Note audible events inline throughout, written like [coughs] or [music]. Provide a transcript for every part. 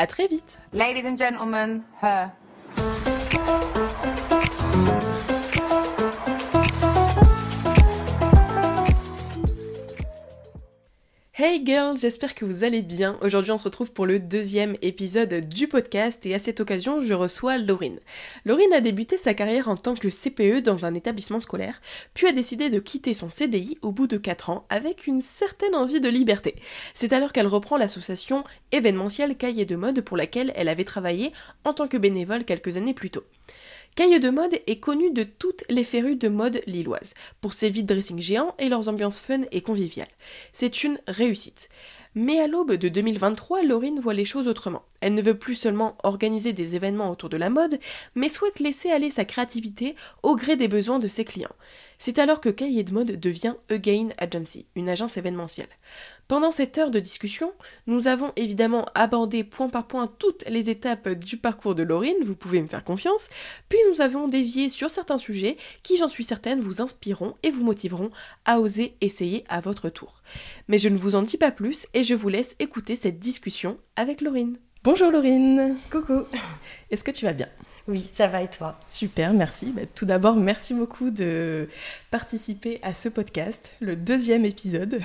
À très vite. Ladies and gentlemen, her. Hey girls, j'espère que vous allez bien. Aujourd'hui on se retrouve pour le deuxième épisode du podcast et à cette occasion je reçois Laurine. Laurine a débuté sa carrière en tant que CPE dans un établissement scolaire, puis a décidé de quitter son CDI au bout de 4 ans avec une certaine envie de liberté. C'est alors qu'elle reprend l'association événementielle Cahier de mode pour laquelle elle avait travaillé en tant que bénévole quelques années plus tôt. Cahier de mode est connu de toutes les férues de mode lilloises, pour ses vides dressing géants et leurs ambiances fun et conviviales. C'est une réussite. Mais à l'aube de 2023, Laurine voit les choses autrement. Elle ne veut plus seulement organiser des événements autour de la mode, mais souhaite laisser aller sa créativité au gré des besoins de ses clients. C'est alors que Cahier de mode devient Again Agency, une agence événementielle. Pendant cette heure de discussion, nous avons évidemment abordé point par point toutes les étapes du parcours de Laurine, vous pouvez me faire confiance, puis nous avons dévié sur certains sujets qui, j'en suis certaine, vous inspireront et vous motiveront à oser essayer à votre tour. Mais je ne vous en dis pas plus et je vous laisse écouter cette discussion avec Laurine. Bonjour Laurine Coucou Est-ce que tu vas bien? Oui, ça va et toi? Super, merci. Bah, tout d'abord, merci beaucoup de participer à ce podcast, le deuxième épisode.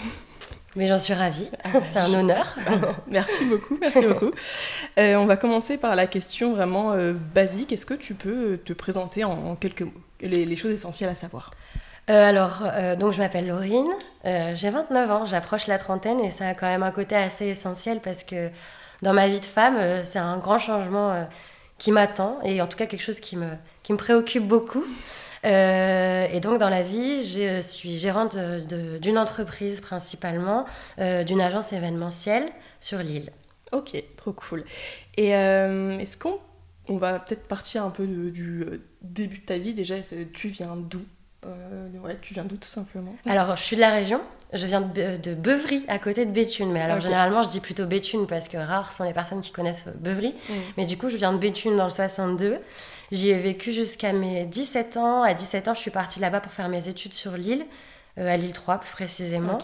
Mais j'en suis ravie, c'est un honneur. merci beaucoup, merci [laughs] beaucoup. Euh, on va commencer par la question vraiment euh, basique. Est-ce que tu peux te présenter en, quelques mots, les, choses essentielles à savoir? Euh, alors, donc je m'appelle Laurine, j'ai 29 ans, j'approche la trentaine et ça a quand même un côté assez essentiel parce que dans ma vie de femme, c'est un grand changement qui m'attend et en tout cas quelque chose qui me, qui me préoccupe beaucoup. Euh, et donc dans la vie, je suis gérante d'une entreprise principalement, euh, d'une agence événementielle sur l'île. Ok, trop cool. Et euh, est-ce qu'on on va peut-être partir un peu du début de ta vie déjà Tu viens d'où? Ouais, tu viens d'où tout simplement? Alors, je suis de la région. Je viens de, Beuvry, à côté de Béthune. Mais alors, généralement, je dis plutôt Béthune parce que rares sont les personnes qui connaissent Beuvry. Mm. Mais du coup, je viens de Béthune dans le 62. J'y ai vécu jusqu'à mes 17 ans. À 17 ans, je suis partie là-bas pour faire mes études sur l'île. Euh, à l'île 3 plus précisément.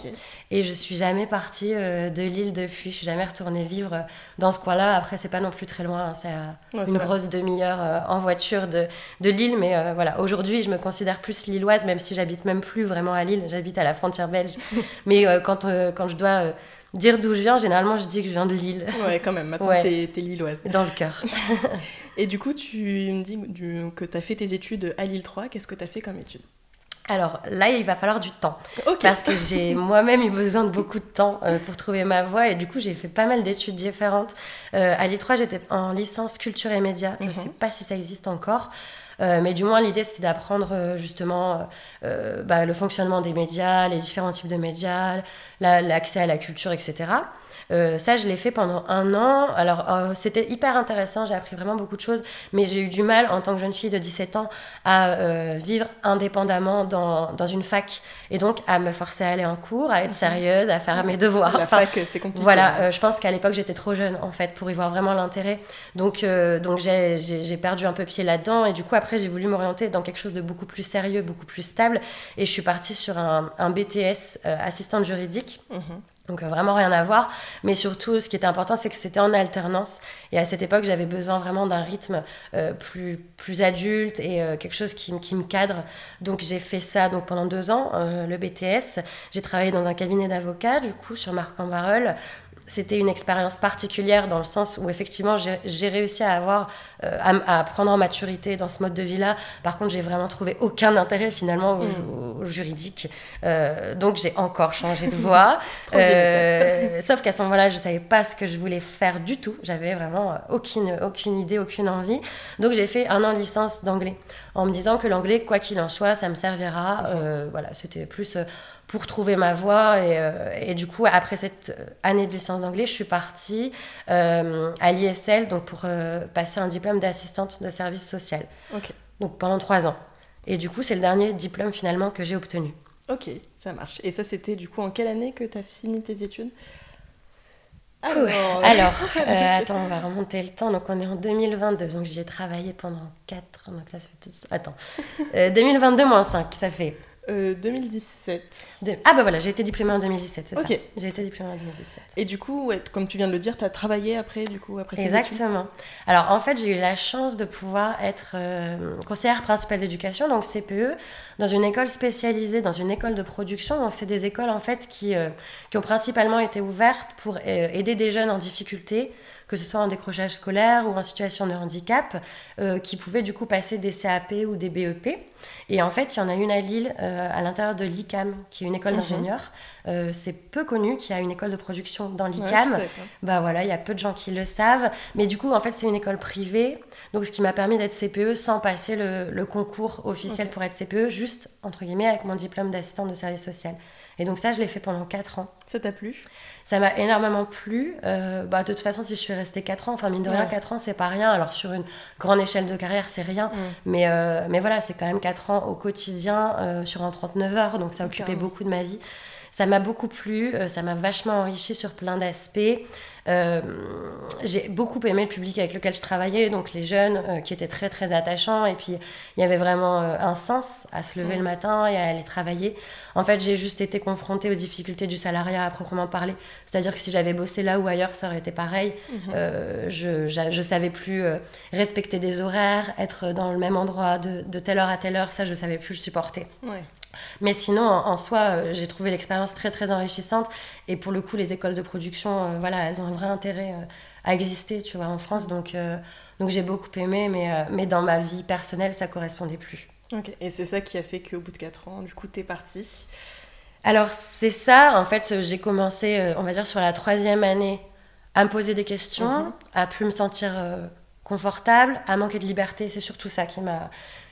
Et je suis jamais partie euh, de l'île depuis. Je suis jamais retournée vivre euh, dans ce coin-là. Après, c'est pas non plus très loin. Hein. C'est une grosse demi-heure en voiture de, de l'île. Mais voilà, aujourd'hui, je me considère plus lilloise, même si j'habite même plus vraiment à Lille. J'habite à la frontière belge. [laughs] mais quand, quand je dois dire d'où je viens, généralement, je dis que je viens de Lille. Ouais, quand même. Maintenant, ouais. t'es, es lilloise. Dans le cœur. [laughs] Et du coup, tu me dis que tu as fait tes études à Lille 3. Qu'est-ce que tu as fait comme études alors là, il va falloir du temps. Parce que j'ai [laughs] moi-même eu besoin de beaucoup de temps euh, pour trouver ma voie. Et du coup, j'ai fait pas mal d'études différentes. Euh, à l'I3, j'étais en licence culture et médias. Je ne mhm. sais pas si ça existe encore. mais du moins, l'idée, c'était d'apprendre justement bah, le fonctionnement des médias, les différents types de médias, l'accès à la culture, etc. Euh, ça, je l'ai fait pendant un an. Alors, euh, c'était hyper intéressant, j'ai appris vraiment beaucoup de choses, mais j'ai eu du mal en tant que jeune fille de 17 ans à euh, vivre indépendamment dans, dans, une fac et donc à me forcer à aller en cours, à être mhm. sérieuse, à faire mes devoirs. La fac, c'est compliqué. Voilà, je pense qu'à l'époque, j'étais trop jeune en fait pour y voir vraiment l'intérêt. Donc, donc j'ai perdu un peu pied là-dedans et du coup, après, j'ai voulu m'orienter dans quelque chose de beaucoup plus sérieux, beaucoup plus stable et je suis partie sur un, un BTS assistante juridique. Mhm. Donc euh, vraiment rien à voir. Mais surtout, ce qui était important, c'est que c'était en alternance. Et à cette époque, j'avais besoin vraiment d'un rythme euh, plus, plus adulte et euh, quelque chose qui, qui, me cadre. Donc j'ai fait ça donc, pendant deux ans, le BTS. J'ai travaillé dans un cabinet d'avocats, du coup, sur Marc en c'était une expérience particulière dans le sens où effectivement j'ai réussi à avoir euh, à, prendre en maturité dans ce mode de vie là par contre j'ai vraiment trouvé aucun intérêt finalement au, mm. juridique. Euh, donc j'ai encore changé de voie. [laughs] Euh, sauf qu'à ce moment là je savais pas ce que je voulais faire du tout. J'avais vraiment aucune aucune idée aucune envie. Donc j'ai fait un an de licence d'anglais en me disant que l'anglais quoi qu'il en soit ça me servira. Voilà c'était plus pour trouver ma voie. Euh, et, du coup, après cette année de licence d'anglais, je suis partie euh, à l'ISL donc pour euh, passer un diplôme d'assistante de service social. Ok. Donc pendant trois ans. Et du coup, c'est le dernier diplôme finalement que j'ai obtenu. Ok, ça marche. Et ça, c'était du coup en quelle année que tu as fini tes études? [laughs] Alors, Alors attends, on va remonter le temps. Donc, on est en 2022. Donc, j'ai travaillé pendant 4 Donc, ça, fait... Attends. 2022 moins 5, ça fait 2017. Euh, ah bah voilà, j'ai été diplômée en 2017, c'est ça. J'ai été diplômée en 2017. Et du coup, comme tu viens de le dire, tu as travaillé après, du coup, après ces Exactement. Alors en fait, j'ai eu la chance de pouvoir être euh, conseillère principale d'éducation, donc CPE, dans une école spécialisée, dans une école de production. Donc c'est des écoles en fait qui, euh, qui ont principalement été ouvertes pour aider des jeunes en difficulté que ce soit en décrochage scolaire ou en situation de handicap, qui pouvaient du coup passer des CAP ou des BEP. Et en fait, il y en a une à Lille, euh, à l'intérieur de l'ICAM, qui est une école mhm. d'ingénieurs. Euh, c'est peu connu qu'il y a une école de production dans l'ICAM. bah voilà, il y a peu de gens qui le savent. Mais du coup, en fait, c'est une école privée. Donc, ce qui m'a permis d'être CPE sans passer le, concours officiel pour être CPE, juste, entre guillemets, avec mon diplôme d'assistante de service social. Et donc ça, je l'ai fait pendant 4 ans. Ça t'a plu? Ça m'a énormément plu. Euh, bah, de toute façon, si je suis restée 4 ans, enfin mine de rien, 4 ans, c'est pas rien. Alors sur une grande échelle de carrière, c'est rien. Mm. Mais, mais voilà, c'est quand même 4 ans au quotidien euh, sur un 39 heures. Donc ça occupait beaucoup de ma vie. Ça m'a beaucoup plu, ça m'a vachement enrichi sur plein d'aspects. Euh, j'ai beaucoup aimé le public avec lequel je travaillais, donc les jeunes euh, qui étaient très très attachants. Et puis il y avait vraiment euh, un sens à se lever le matin et à aller travailler. En fait, j'ai juste été confrontée aux difficultés du salariat à proprement parler. C'est-à-dire que si j'avais bossé là ou ailleurs, ça aurait été pareil. Mhm. je, je, savais plus respecter des horaires, être dans le même endroit de, de, telle heure à telle heure, ça je savais plus le supporter. Ouais. Mais sinon, en, soi, euh, j'ai trouvé l'expérience très très enrichissante. Et pour le coup, les écoles de production, euh, voilà, elles ont un vrai intérêt euh, à exister, tu vois, en France. Donc, donc j'ai beaucoup aimé, mais, mais dans ma vie personnelle, ça correspondait plus. Ok. Et c'est ça qui a fait qu'au bout de 4 ans, du coup, t'es partie? Alors, c'est ça. En fait, j'ai commencé, on va dire, sur la troisième année, à me poser des questions, mhm. à plus me sentir confortable, à manquer de liberté. C'est surtout ça qui m'a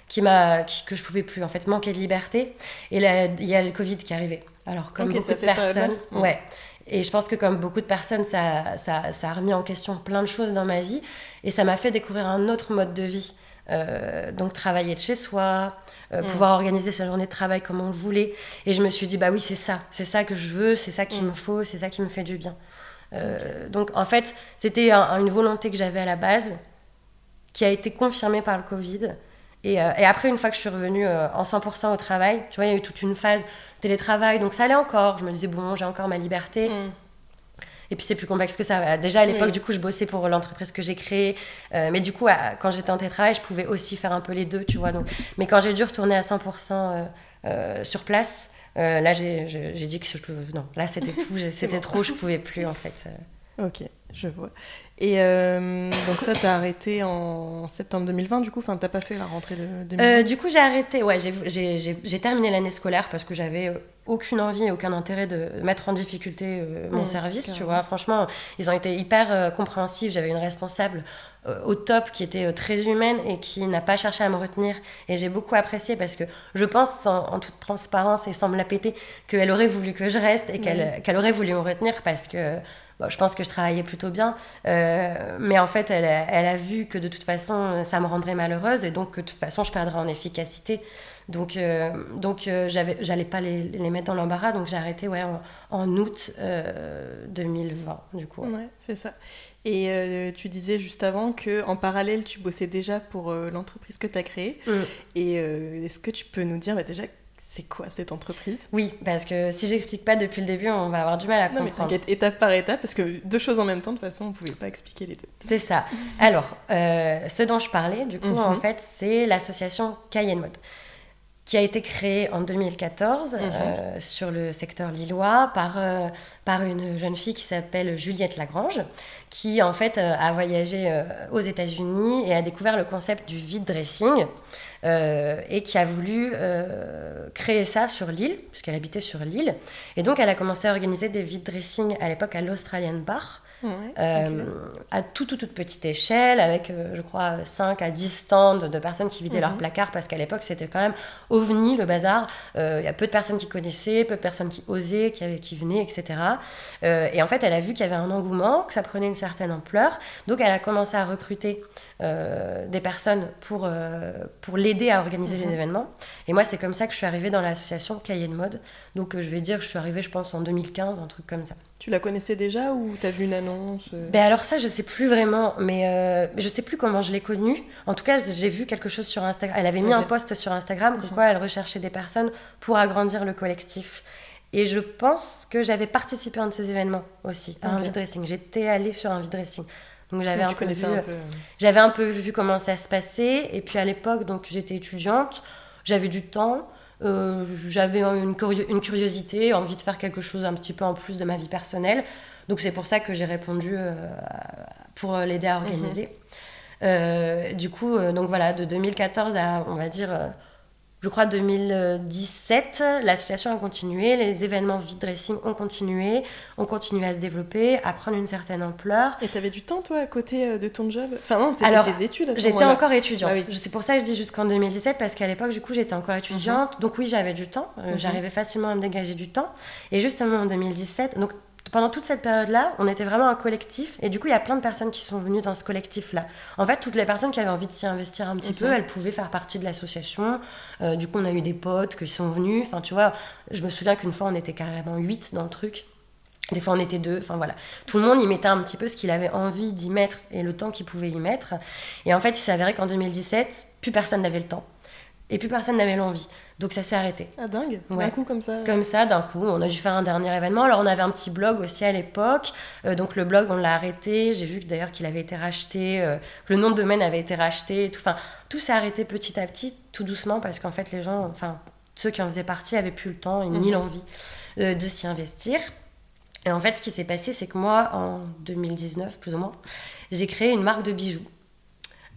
qui m'a que je pouvais plus en fait manquer de liberté. Et là il y a le Covid qui est arrivé. Alors comme beaucoup de personnes ouais. et je pense que comme beaucoup de personnes ça, ça, ça, a remis en question plein de choses dans ma vie. Et ça m'a fait découvrir un autre mode de vie. Euh, donc travailler de chez soi euh, mm. pouvoir organiser sa journée de travail comme on le voulait. Et je me suis dit bah oui c'est ça. C'est ça que je veux c'est ça qu'il mm. me faut c'est ça qui me fait du bien. Euh, donc en fait c'était une volonté que j'avais à la base qui a été confirmée par le Covid euh, et, après, une fois que je suis revenue euh, en 100% au travail, tu vois, il y a eu toute une phase télétravail, donc ça allait encore. Je me disais, bon, j'ai encore ma liberté. Mm. Et puis c'est plus complexe que ça. Déjà à l'époque, du coup, je bossais pour l'entreprise que j'ai créée. Euh, mais du coup, quand j'étais en télétravail, je pouvais aussi faire un peu les deux, tu vois. Donc... Mais quand j'ai dû retourner à 100% sur place, là, j'ai dit que je pouvais... Non, là, c'était tout. C'était [laughs] trop, je pouvais plus, en fait. Ok, je vois. Et euh, donc ça, t'as arrêté en septembre 2020, du coup, enfin, t'as pas fait la rentrée de 2020 euh, Du coup, j'ai arrêté, ouais, j'ai terminé l'année scolaire parce que j'avais aucune envie et aucun intérêt de mettre en difficulté mon service, tu vois. Franchement, ils ont été hyper compréhensifs, j'avais une responsable au top qui était très humaine et qui n'a pas cherché à me retenir. Et j'ai beaucoup apprécié parce que je pense, en, toute transparence et sans me la péter, qu'elle aurait voulu que je reste et qu'elle aurait voulu me retenir parce que je pense que je travaillais plutôt bien. Euh, mais en fait, elle, elle, a vu que de toute façon, ça me rendrait malheureuse et donc que de toute façon, je perdrais en efficacité. Donc, euh, donc euh, j'allais pas les, les, mettre dans l'embarras. Donc, j'ai arrêté ouais, en, août 2020, du coup. Ouais, c'est ça. Et tu disais juste avant que en parallèle, tu bossais déjà pour l'entreprise que tu as créée. Mm. Et est-ce que tu peux nous dire bah, déjà c'est quoi cette entreprise? Oui, parce que si j'explique pas depuis le début, on va avoir du mal à comprendre. Non, mais t'inquiète, étape par étape, parce que deux choses en même temps, de toute façon, on pouvait pas expliquer les deux. C'est ça. [laughs] Alors, euh, ce dont je parlais, du coup, en mhm. fait, c'est l'association Cayenne Mode qui a été créée en 2014 mhm. euh, sur le secteur lillois par, euh, par une jeune fille qui s'appelle Juliette Lagrange, qui en fait a voyagé aux États-Unis et a découvert le concept du vide dressing. Euh, et qui a voulu euh, créer ça sur l'île, puisqu'elle habitait sur l'île. Et donc, elle a commencé à organiser des vide dressing à l'époque à l'Australian Bar. Euh, à toute, petite échelle, avec, je crois, 5 à 10 stands de personnes qui vidaient leurs mhm. placards, parce qu'à l'époque, c'était quand même ovni, le bazar. Il y a peu de personnes qui connaissaient, peu de personnes qui osaient, qui, qui venaient, etc. et en fait, elle a vu qu'il y avait un engouement, que ça prenait une certaine ampleur. Donc, elle a commencé à recruter euh, des personnes pour, euh, pour l'aider à organiser les mhm. événements. Et moi, c'est comme ça que je suis arrivée dans l'association Cayenne Mode. Donc, euh, je vais dire que je suis arrivée, je pense, en 2015, un truc comme ça. Tu la connaissais déjà ou tu as vu une annonce ben Alors ça, je sais plus vraiment, mais je sais plus comment je l'ai connue. En tout cas, j'ai vu quelque chose sur Instagram. Elle avait mis un post sur Instagram, comme mhm. quoi elle recherchait des personnes pour agrandir le collectif. Et je pense que j'avais participé à un de ces événements aussi, à un vide dressing. J'étais allée sur un vide dressing. Donc j'avais un, peu vu, euh, j'avais un peu vu comment ça se passait. Et puis à l'époque, donc j'étais étudiante, j'avais du temps, euh, j'avais une, une, curiosité, envie de faire quelque chose un petit peu en plus de ma vie personnelle. Donc c'est pour ça que j'ai répondu euh, pour l'aider à organiser. Mhm. du coup, donc voilà, de 2014 à, on va dire, je crois 2017, l'association a continué, les événements vide dressing ont continué, ont continué à se développer, à prendre une certaine ampleur. Et tu avais du temps toi à côté euh, de ton job? Enfin non, c'était tes études à ce J'étais encore étudiante. Ah c'est pour ça que je dis jusqu'en 2017 parce qu'à l'époque du coup j'étais encore étudiante, mhm. donc oui j'avais du temps, euh, mhm. j'arrivais facilement à me dégager du temps. Et justement en 2017, donc pendant toute cette période-là, on était vraiment un collectif. Et du coup, il y a plein de personnes qui sont venues dans ce collectif-là. En fait, toutes les personnes qui avaient envie de s'y investir un petit peu, mhm. elles pouvaient faire partie de l'association. Euh, du coup, on a eu des potes qui sont venus. Enfin, tu vois, je me souviens qu'une fois, on était carrément huit dans le truc. Des fois, on était deux. Enfin, voilà. Tout le monde y mettait un petit peu ce qu'il avait envie d'y mettre et le temps qu'il pouvait y mettre. Et en fait, il s'avérait qu'en 2017, plus personne n'avait le temps. Et plus personne n'avait l'envie. Donc ça s'est arrêté. Ah dingue D'un coup comme ça Comme ça, d'un coup. On a dû faire un dernier événement. Alors on avait un petit blog aussi à l'époque. Euh, donc le blog, on l'a arrêté. J'ai vu d'ailleurs qu'il avait été racheté, euh, que le nom de domaine avait été racheté. Tout, enfin, tout s'est arrêté petit à petit, tout doucement, parce qu'en fait les gens, enfin ceux qui en faisaient partie, avaient plus le temps ni mhm. l'envie euh, de s'y investir. Et en fait, ce qui s'est passé, c'est que moi, en 2019, plus ou moins, j'ai créé une marque de bijoux.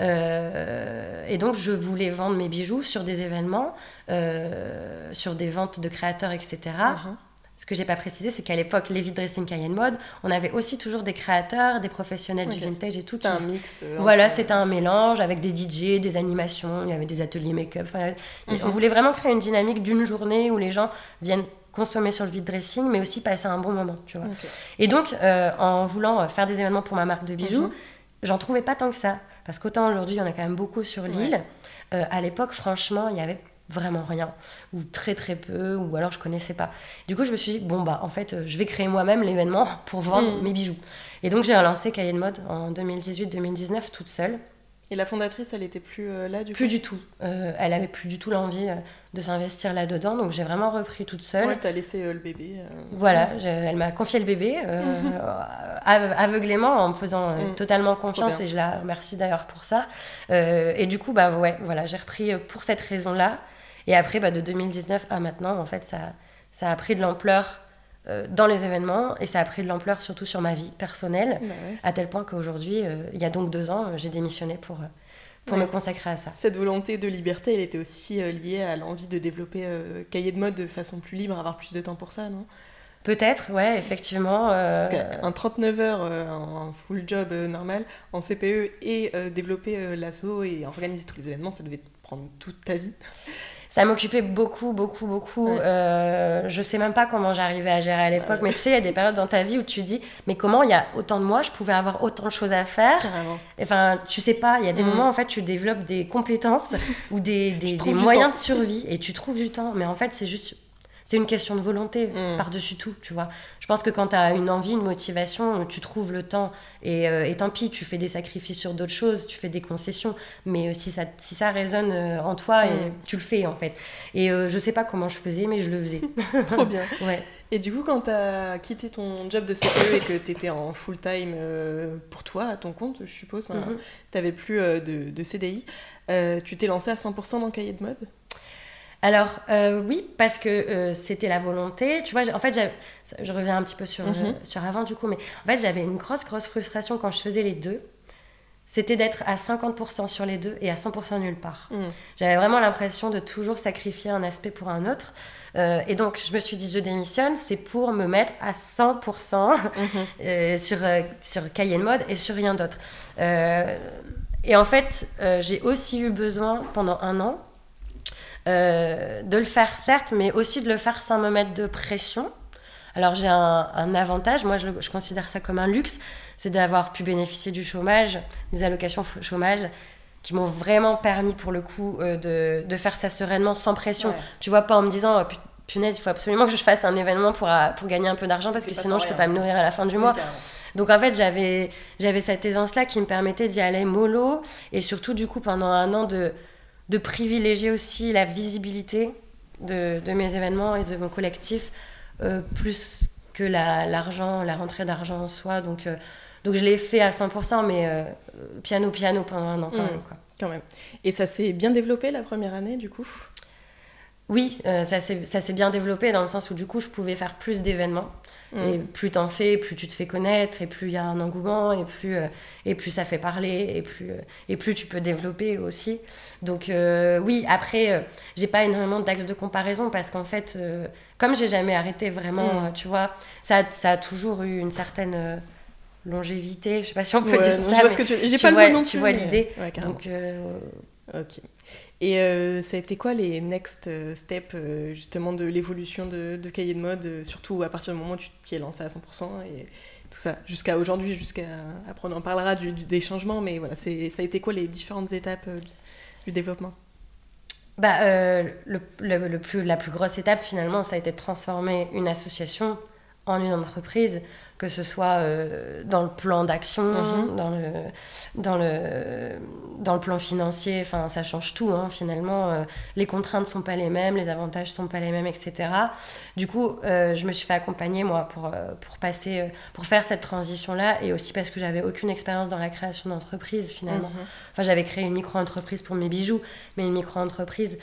Euh, et donc, je voulais vendre mes bijoux sur des événements, euh, sur des ventes de créateurs, etc. Uh-huh. Ce que j'ai pas précisé, c'est qu'à l'époque, Levi Dressing Cayenne Mode, on avait aussi toujours des créateurs, des professionnels du vintage et tout. C'était un mix. Euh, voilà, c'était un mélange avec des DJ, des animations, il y avait des ateliers make-up. On uh-huh. voulait vraiment créer une dynamique d'une journée où les gens viennent consommer sur le vide dressing, mais aussi passer un bon moment, tu vois. Et donc, en voulant faire des événements pour ma marque de bijoux, uh-huh. j'en trouvais pas tant que ça. Parce qu'autant aujourd'hui, il y en a quand même beaucoup sur l'île. Euh, à l'époque, franchement, il y avait vraiment rien, ou très très peu, ou alors je connaissais pas. Du coup, je me suis dit, bon, bah en fait, euh, je vais créer moi-même l'événement [laughs] pour vendre mm. mes bijoux. Et donc, j'ai relancé Cahier de Mode en 2018-2019 toute seule. Et la fondatrice, elle était plus euh, là du Plus du tout. Euh, elle avait plus du tout l'envie euh, de s'investir là-dedans, donc j'ai vraiment repris toute seule. elle t'a laissé le bébé. Voilà, elle m'a confié le bébé [laughs] aveuglément en me faisant mm. totalement confiance et je la remercie d'ailleurs pour ça. et du coup, bah ouais, voilà, j'ai repris pour cette raison-là. Et après, bah, de 2019 à maintenant, en fait, ça, ça a pris de l'ampleur euh, dans les événements et ça a pris de l'ampleur surtout sur ma vie personnelle, Bah ouais. à tel point qu'aujourd'hui, euh, il y a donc deux ans, j'ai démissionné pour, euh, pour Ouais. me consacrer à ça. Cette volonté de liberté, elle était aussi liée à l'envie de développer cahier de mode de façon plus libre, avoir plus de temps pour ça, non? Peut-être, ouais, effectivement. euh, Parce qu'un 39 heures euh, en full job euh, normal, en CPE, et développer l'asso et organiser tous les événements, ça devait prendre toute ta vie. Ça m'occupait beaucoup, beaucoup, beaucoup. Ouais. Euh, je sais même pas comment j'arrivais à gérer à l'époque, mais tu sais, il y a des périodes dans ta vie où tu dis, mais comment il y a autant de mois, je pouvais avoir autant de choses à faire? Carrément. Enfin, tu sais pas, il y a des Mm. moments en fait, tu développes des compétences ou des, [laughs] des- moyens temps. de survie et tu trouves du temps. Mais en fait, c'est juste, c'est une question de volonté Mm. par-dessus tout, tu vois. Je pense que quand tu as une envie, une motivation, tu trouves le temps. Et, euh, et tant pis, tu fais des sacrifices sur d'autres choses, tu fais des concessions. Mais euh, si, ça, si ça résonne euh, en toi, et Mm. tu le fais en fait. Et je sais pas comment je faisais, mais je le faisais. [laughs] Trop bien. [laughs] ouais. Et du coup, quand tu as quitté ton job de CPE et que tu étais en full time euh, pour toi, à ton compte, je suppose, tu Mhm. n'avais plus de, de CDI, tu t'es lancé à 100% dans le cahier de mode? Alors, euh, oui, parce que euh, c'était la volonté. Tu vois, en fait, je reviens un petit peu sur, Mhm. euh, sur avant, du coup, mais en fait, j'avais une grosse, grosse frustration quand je faisais les deux. C'était d'être à 50% sur les deux et à 100% nulle part. Mm. J'avais vraiment l'impression de toujours sacrifier un aspect pour un autre. Euh, et donc, je me suis dit, je démissionne, c'est pour me mettre à 100% [laughs] Mhm. euh, sur, euh, sur cahier de mode et sur rien d'autre. Et en fait, j'ai aussi eu besoin pendant un an euh, de le faire, certes, mais aussi de le faire sans me mettre de pression. Alors j'ai un, un avantage, moi je, considère ça comme un luxe, c'est d'avoir pu bénéficier du chômage, des allocations chômage, qui m'ont vraiment permis pour le coup euh, de, de faire ça sereinement, sans pression. Ouais. Tu vois, pas en me disant, oh, pu- punaise, il faut absolument que je fasse un événement pour, euh, pour gagner un peu d'argent, parce que sinon je peux rien. pas me nourrir à la fin du mois. Donc en fait, j'avais, j'avais cette aisance-là qui me permettait d'y aller mollo et surtout du coup pendant un an de, de privilégier aussi la visibilité de, de mes événements et de mon collectif euh, plus que la- l'argent, la rentrée d'argent en soi. Donc, euh, donc je l'ai fait à 100%, mais euh, piano piano pendant un an quand Mm. même. Quoi. Quand même. Et ça s'est bien développé la première année, du coup? Oui, euh, ça s'est bien développé dans le sens où du coup je pouvais faire plus d'événements. Mm. Et plus t'en fais, plus tu te fais connaître, et plus il y a un engouement, et plus, euh, et plus ça fait parler, et plus, euh, et plus tu peux développer aussi. Donc oui, après, j'ai pas énormément d'axes de comparaison parce qu'en fait, comme j'ai jamais arrêté vraiment, Mm. tu vois, ça, a- ça a toujours eu une certaine longévité, je sais pas si on peut Ouais, dire non, ça. je vois ce que tu J'ai pas vois- le mot non tu plus. vois l'idée. Ouais. Donc Ok. Et euh, ça a été quoi les next euh, steps euh, justement de l'évolution de, de cahier de mode, surtout à partir du moment où tu t'y es lancé à 100% et tout ça, jusqu'à aujourd'hui, jusqu'à après on en parlera des changements, mais voilà, ça a été quoi les différentes étapes du développement? Bah, le plus, la plus grosse étape, finalement, ça a été de transformer une association en une entreprise, que ce soit euh, dans le plan d'action, Mhm. dans, le, dans, le, dans le plan financier, enfin, ça change tout, hein, finalement. euh, les contraintes sont pas les mêmes, les avantages sont pas les mêmes, etc. Du coup, euh, je me suis fait accompagner, moi, pour, pour passer, pour faire cette transition-là, et aussi parce que j'avais aucune expérience dans la création d'entreprise, finalement. Mhm. Enfin, j'avais créé une micro-entreprise pour mes bijoux, mais une micro-entreprise,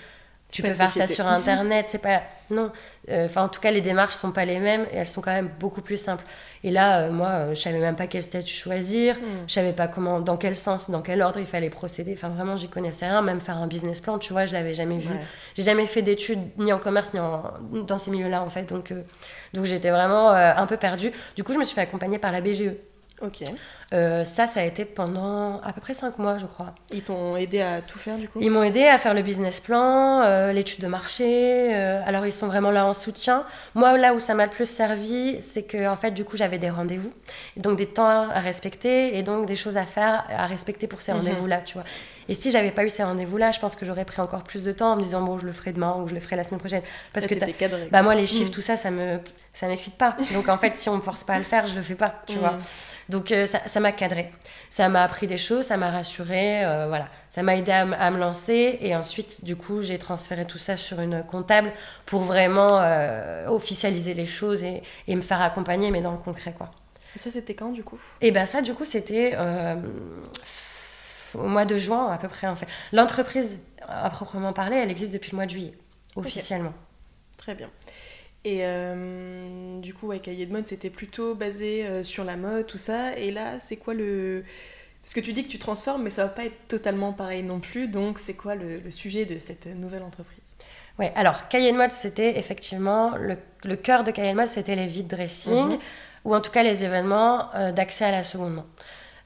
tu peux faire ça sur Internet, c'est pas... Non. Euh, Enfin, en tout cas, les démarches sont pas les mêmes et elles sont quand même beaucoup plus simples. Et là, euh, moi, euh, je savais même pas quel statut choisir, Mm. je savais pas comment, dans quel sens, dans quel ordre il fallait procéder. Enfin, vraiment, j'y connaissais rien, même faire un business plan, tu vois, je l'avais jamais vu. Ouais. J'ai jamais fait d'études ni en commerce ni en, dans ces milieux-là, en fait. Donc, euh, donc j'étais vraiment un peu perdue. Du coup, je me suis fait accompagner par la BGE. Ok. Euh, ça, ça a été pendant à peu près cinq mois, je crois. Ils t'ont aidé à tout faire du coup? Ils m'ont aidé à faire le business plan, euh, l'étude de marché. euh, alors, ils sont vraiment là en soutien. Moi, là où ça m'a le plus servi, c'est que, en fait, du coup, j'avais des rendez-vous. Donc, des temps à respecter et donc des choses à faire, à respecter pour ces Mhm. rendez-vous-là, tu vois. Et si j'avais pas eu ces rendez-vous-là, je pense que j'aurais pris encore plus de temps en me disant, bon, je le ferai demain ou je le ferai la semaine prochaine. Parce Là, que cadré. bah moi les chiffres Mm. tout ça ça me ça m'excite pas donc en fait si on me force pas à le faire je le fais pas tu Mm. vois donc euh, ça ça m'a cadré ça m'a appris des choses ça m'a rassuré euh, voilà ça m'a aidé à, m- à me lancer et ensuite du coup j'ai transféré tout ça sur une comptable pour vraiment euh, officialiser les choses et, et me faire accompagner mais dans le concret quoi Et ça c'était quand du coup? Et ben ça du coup c'était au mois de juin à peu près en fait l'entreprise à proprement parler elle existe depuis le mois de juillet officiellement Très bien. Et euh, du coup, ouais, cahier de mode, c'était plutôt basé euh, sur la mode, tout ça. Et là, c'est quoi le... Parce que tu dis que tu transformes, mais ça va pas être totalement pareil non plus. Donc, c'est quoi le, sujet de cette nouvelle entreprise? Ouais, alors, cahier de mode, c'était effectivement... Le, le, cœur de cahier de mode, c'était les vide dressing, mhm. ou en tout cas les événements euh, d'accès à la seconde main.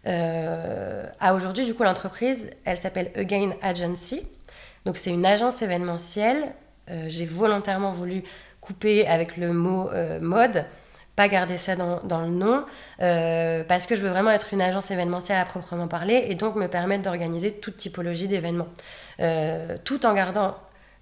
À aujourd'hui, du coup, l'entreprise, elle s'appelle Again Agency. Donc, c'est une agence événementielle. J'ai volontairement voulu couper avec le mot euh, mode, pas garder ça dans, dans le nom, euh, parce que je veux vraiment être une agence événementielle à proprement parler et donc me permettre d'organiser toute typologie d'événements, euh, tout en gardant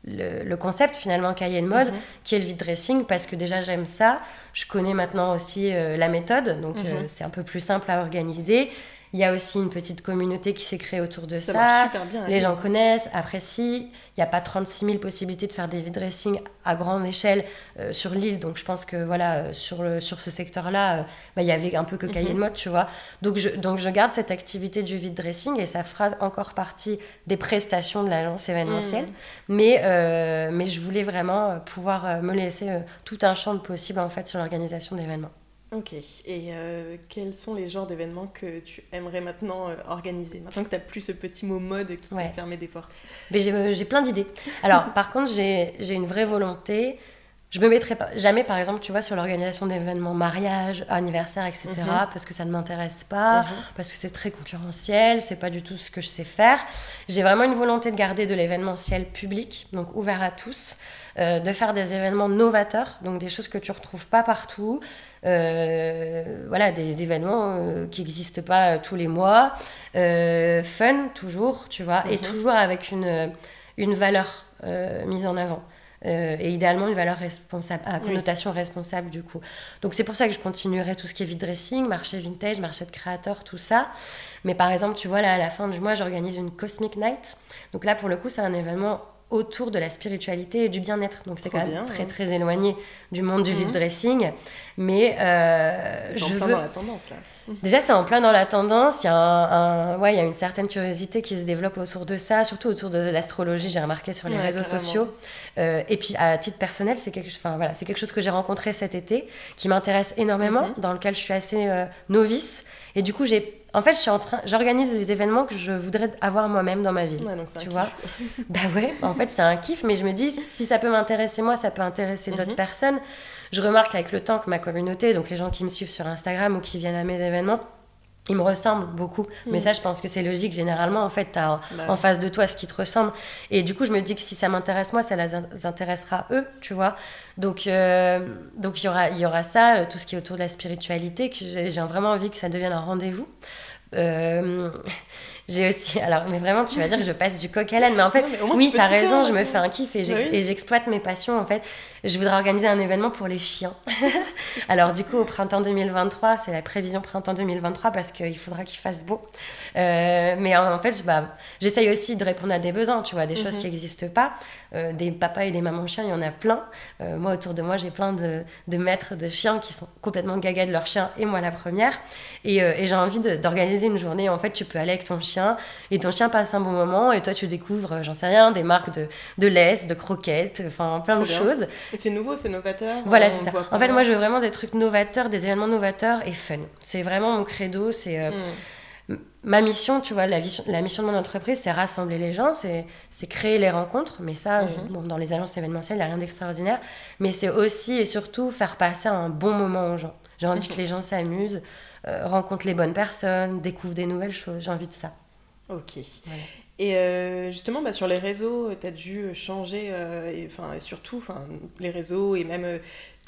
le, concept finalement cahier de mode, mhm. qui est le vide dressing, parce que déjà j'aime ça, je connais maintenant aussi la méthode, donc mhm. c'est un peu plus simple à organiser. Il y a aussi une petite communauté qui s'est créée autour de ça. ça. Super bien, Les gens connaissent, apprécient. Il n'y a pas 36 000 possibilités de faire des vide dressing à grande échelle euh, sur l'île. Donc je pense que voilà, euh, sur, le, sur ce secteur-là, euh, bah, il y avait un peu que cahier de mhm. mode, tu vois. Donc je, donc je garde cette activité du vide dressing et ça fera encore partie des prestations de l'agence événementielle. Mhm. Mais, mais je voulais vraiment pouvoir me laisser tout un champ de possible en fait sur l'organisation d'événements. Ok, et euh, quels sont les genres d'événements que tu aimerais maintenant euh, organiser? Maintenant que tu n'as plus ce petit mot mode qui t'a fermé des portes. Euh, j'ai plein d'idées. Alors, [laughs] par contre, j'ai une vraie volonté. Je me mettrai pas, jamais, par exemple, tu vois, sur l'organisation d'événements mariage, anniversaire, etc., mhm. parce que ça ne m'intéresse pas, mhm. parce que c'est très concurrentiel, c'est pas du tout ce que je sais faire. J'ai vraiment une volonté de garder de l'événementiel public, donc ouvert à tous. Euh, de faire des événements novateurs, donc des choses que tu retrouves pas partout, euh, voilà, des événements euh, qui n'existent pas tous les mois, fun toujours, tu vois, et mhm. toujours avec une, une valeur mise en avant. et idéalement une valeur responsable, à connotation responsable du coup. Donc c'est pour ça que je continuerai tout ce qui est vide dressing, marché vintage, marché de créateurs, tout ça. Mais par exemple, tu vois, là à la fin du mois, j'organise une Cosmic Night. Donc là, pour le coup, c'est un événement autour de la spiritualité et du bien-être. Donc c'est quand même très très éloigné du monde du vide mhm. dressing. Mais euh, c'est en plein dans la tendance là. Déjà c'est en plein dans la tendance. Il y, a un, ouais, il y a une certaine curiosité qui se développe autour de ça, surtout autour de l'astrologie, j'ai remarqué sur les réseaux sociaux. Euh, et puis à titre personnel, c'est quelque, enfin, voilà, quelque chose que j'ai rencontré cet été, qui m'intéresse énormément, mhm. dans lequel je suis assez euh, novice. Et du coup j'ai en fait, je suis en train, j'organise les événements que je voudrais avoir moi-même dans ma vie. tu vois [laughs] Bah ouais, en fait, c'est un kiff, mais je me dis, si ça peut m'intéresser moi, ça peut intéresser d'autres mhm. personnes. Je remarque avec le temps que ma communauté, donc les gens qui me suivent sur Instagram ou qui viennent à mes événements, ils me ressemblent beaucoup. Mais hmm. ça, je pense que c'est logique. Généralement, en fait, tu as bah en face de toi ce qui te ressemble. Et du coup, je me dis que si ça m'intéresse moi, ça les intéressera eux, tu vois. Donc, euh, donc il y aura, il y aura ça, euh, tout ce qui est autour de la spiritualité, que j'ai vraiment envie que ça devienne un rendez-vous. Euh, j'ai aussi, [laughs] alors, mais vraiment, tu vas dire que je passe du coq à l'âne, mais en fait, oui, tu as raison, je me fais un kiff et j'exploite mes passions. En fait, je voudrais organiser un événement pour les chiens. [laughs] alors, du coup, au printemps 2023, c'est la prévision printemps 2023 parce qu'il faudra qu'il fasse beau. Euh, mais en, fait, bah, j'essaye aussi de répondre à des besoins, tu vois, des choses mhm. qui n'existent pas. Euh, des papas et des mamans chiens, il y en a plein. Euh, moi, autour de moi, j'ai plein de, de, maîtres de chiens qui sont complètement gaga de leur chien et moi la première. Et, et j'ai envie d'organiser une journée. En fait, tu peux aller avec ton chien et ton chien passe un bon moment et toi tu découvres, j'en sais rien, des marques de, de laisse, de croquettes, enfin plein de choses. Et c'est nouveau, c'est novateur. Voilà, c'est ça. En fait, moi je veux vraiment des trucs novateurs, des événements novateurs et fun. C'est vraiment mon credo, c'est. Hmm. Ma mission, tu vois, la, la mission de mon entreprise, c'est rassembler les gens, c'est créer les rencontres, mais ça, mhm. dans les agences événementielles, il n'y a rien d'extraordinaire. Mais c'est aussi et surtout faire passer un bon moment aux gens. J'ai envie que les gens s'amusent, euh, rencontrent les bonnes personnes, découvrent des nouvelles choses. J'ai envie de ça. Ok. Et euh, justement, bah, sur les réseaux, tu as dû changer, euh, et, enfin, surtout les réseaux et même euh,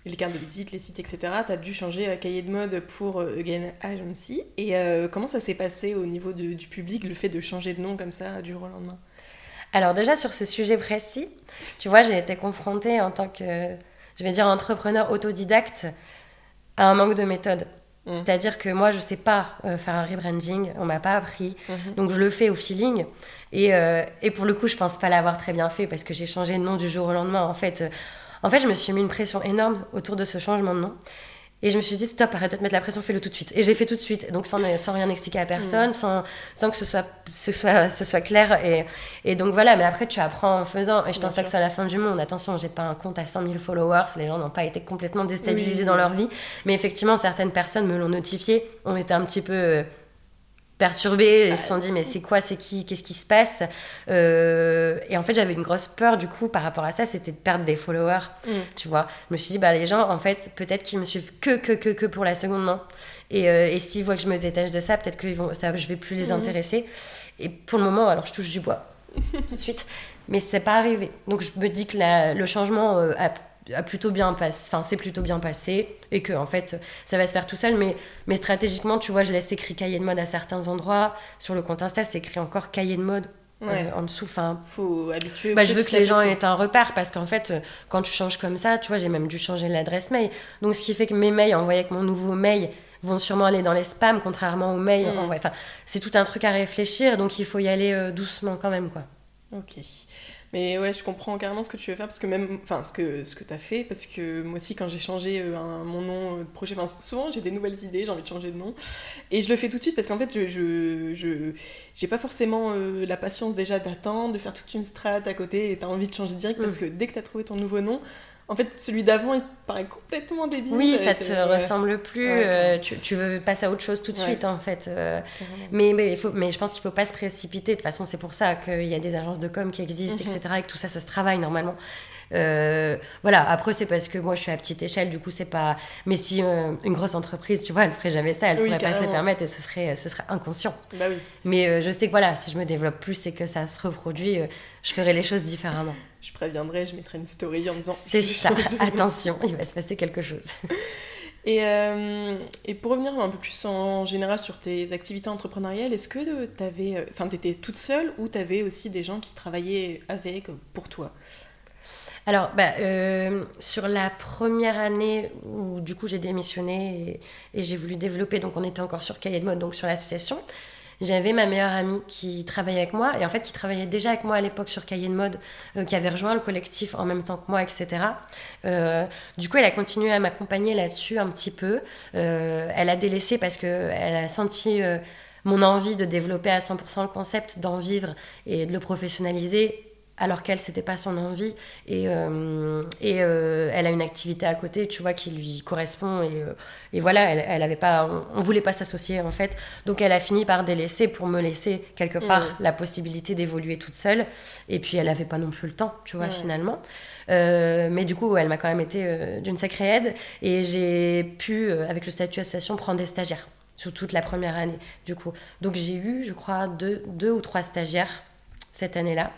les cartes de visite, les sites, etc. Tu as dû changer un cahier de mode pour Again Agency. Et comment ça s'est passé au niveau du public, le fait de changer de nom comme ça du jour au lendemain? Alors déjà, sur ce sujet précis, tu vois, j'ai été confrontée en tant que, je vais dire, entrepreneur autodidacte à un manque de méthode. Mm. C'est-à-dire que moi, je ne sais pas euh, faire un rebranding, on m'a pas appris, mm-hmm. donc je le fais au feeling. Et, euh, et, pour le coup, je pense pas l'avoir très bien fait parce que j'ai changé de nom du jour au lendemain. En fait, euh, en fait, je me suis mis une pression énorme autour de ce changement de nom. Et je me suis dit, stop, arrête de te mettre la pression, fais-le tout de suite. Et j'ai fait tout de suite, donc sans, sans rien expliquer à personne, mm. sans, sans que ce soit, ce soit, ce soit clair. Et, et donc voilà, mais après, tu apprends en faisant. Et je pense pas que c'est la fin du monde. Attention, j'ai pas un compte à 100 000 followers, les gens n'ont pas été complètement déstabilisés dans leur vie. Mais effectivement, certaines personnes me l'ont notifié, ont été un petit peu perturbés, ils se sont dit mais c'est quoi, c'est qui, qu'est-ce qui se passe euh, Et en fait j'avais une grosse peur du coup par rapport à ça, c'était de perdre des followers, mm. tu vois. Je me suis dit bah les gens en fait peut-être qu'ils me suivent que que que que pour la seconde main. Et, euh, et s'ils voient que je me détache de ça, peut-être que vont, ça, je vais plus les mm. intéresser. Et pour le moment, alors je touche du bois [laughs] tout de suite, mais c'est pas arrivé. Donc je me dis que le changement euh, a a plutôt bien passé, enfin c'est plutôt bien passé et que en fait ça va se faire tout seul. Mais mais stratégiquement tu vois je laisse écrit cahier de mode à certains endroits. Sur le compte Insta c'est écrit encore cahier de mode euh, en dessous. Enfin faut habituer bah, je veux que les gens aient un repère parce qu'en fait quand tu changes comme ça tu vois j'ai même dû changer l'adresse mail. Donc ce qui fait que mes mails envoyés avec mon nouveau mail vont sûrement aller dans les spams contrairement aux mails mm. enfin c'est tout un truc à réfléchir. Donc il faut y aller euh, doucement quand même quoi. Ok mais ouais, je comprends carrément ce que tu veux faire, parce que même, enfin, ce que, ce que tu as fait, parce que moi aussi, quand j'ai changé euh, mon nom de projet, enfin, souvent j'ai des nouvelles idées, j'ai envie de changer de nom, et je le fais tout de suite, parce qu'en fait, je, je, je j'ai pas forcément euh, la patience déjà d'attendre, de faire toute une strate à côté, et tu as envie de changer direct, parce mm. que dès que tu as trouvé ton nouveau nom, en fait, celui d'avant, il paraît complètement débile. Oui, ça te ressemble plus. Euh, tu, tu, veux passer à autre chose tout de suite, en fait. Euh. mais, mais, il faut, mais je pense qu'il ne faut pas se précipiter. De toute façon, c'est pour ça qu'il y a des agences de com qui existent, etc. Et que tout ça, ça se travaille normalement. Euh, voilà, après, c'est parce que moi, je suis à petite échelle, du coup, c'est pas. Mais si une grosse entreprise, tu vois, elle ferait jamais ça, elle ne pourrait pas se permettre et ce serait, ce serait inconscient. Bah oui. Mais je sais que voilà, si je me développe plus et que ça se reproduit, je ferai les choses différemment je préviendrai, je mettrai une story en disant. C'est ça, attention, il va se passer quelque chose. [laughs] Et, euh, et, pour revenir un peu plus en général sur tes activités entrepreneuriales, est-ce que tu avais. Euh, enfin, étais toute seule ou tu avais aussi des gens qui travaillaient avec, pour toi? Alors, bah, euh, sur la première année où du coup j'ai démissionné et, et j'ai voulu développer, donc on était encore sur Cahier de Mode, donc sur l'association, j'avais ma meilleure amie qui travaillait avec moi, et en fait qui travaillait déjà avec moi à l'époque sur Cahier de Mode, euh, qui avait rejoint le collectif en même temps que moi, etc. Euh, du coup, elle a continué à m'accompagner là-dessus un petit peu. Euh, elle a délaissé parce qu'elle a senti mon envie de développer à 100% le concept, d'en vivre et de le professionnaliser alors qu'elle, c'était pas son envie. Et, euh, et euh, elle a une activité à côté, tu vois, qui lui correspond. Et, euh, et voilà, elle, elle avait pas, on, voulait pas s'associer, en fait. Donc elle a fini par délaisser pour me laisser, quelque part, mm. la possibilité d'évoluer toute seule. Et puis elle avait pas non plus le temps, tu vois, finalement. mais du coup, elle m'a quand même été d'une sacrée aide. Et j'ai pu, avec le statut association, prendre des stagiaires sur toute la première année, du coup. Donc j'ai eu, je crois, deux, deux ou trois stagiaires cette année-là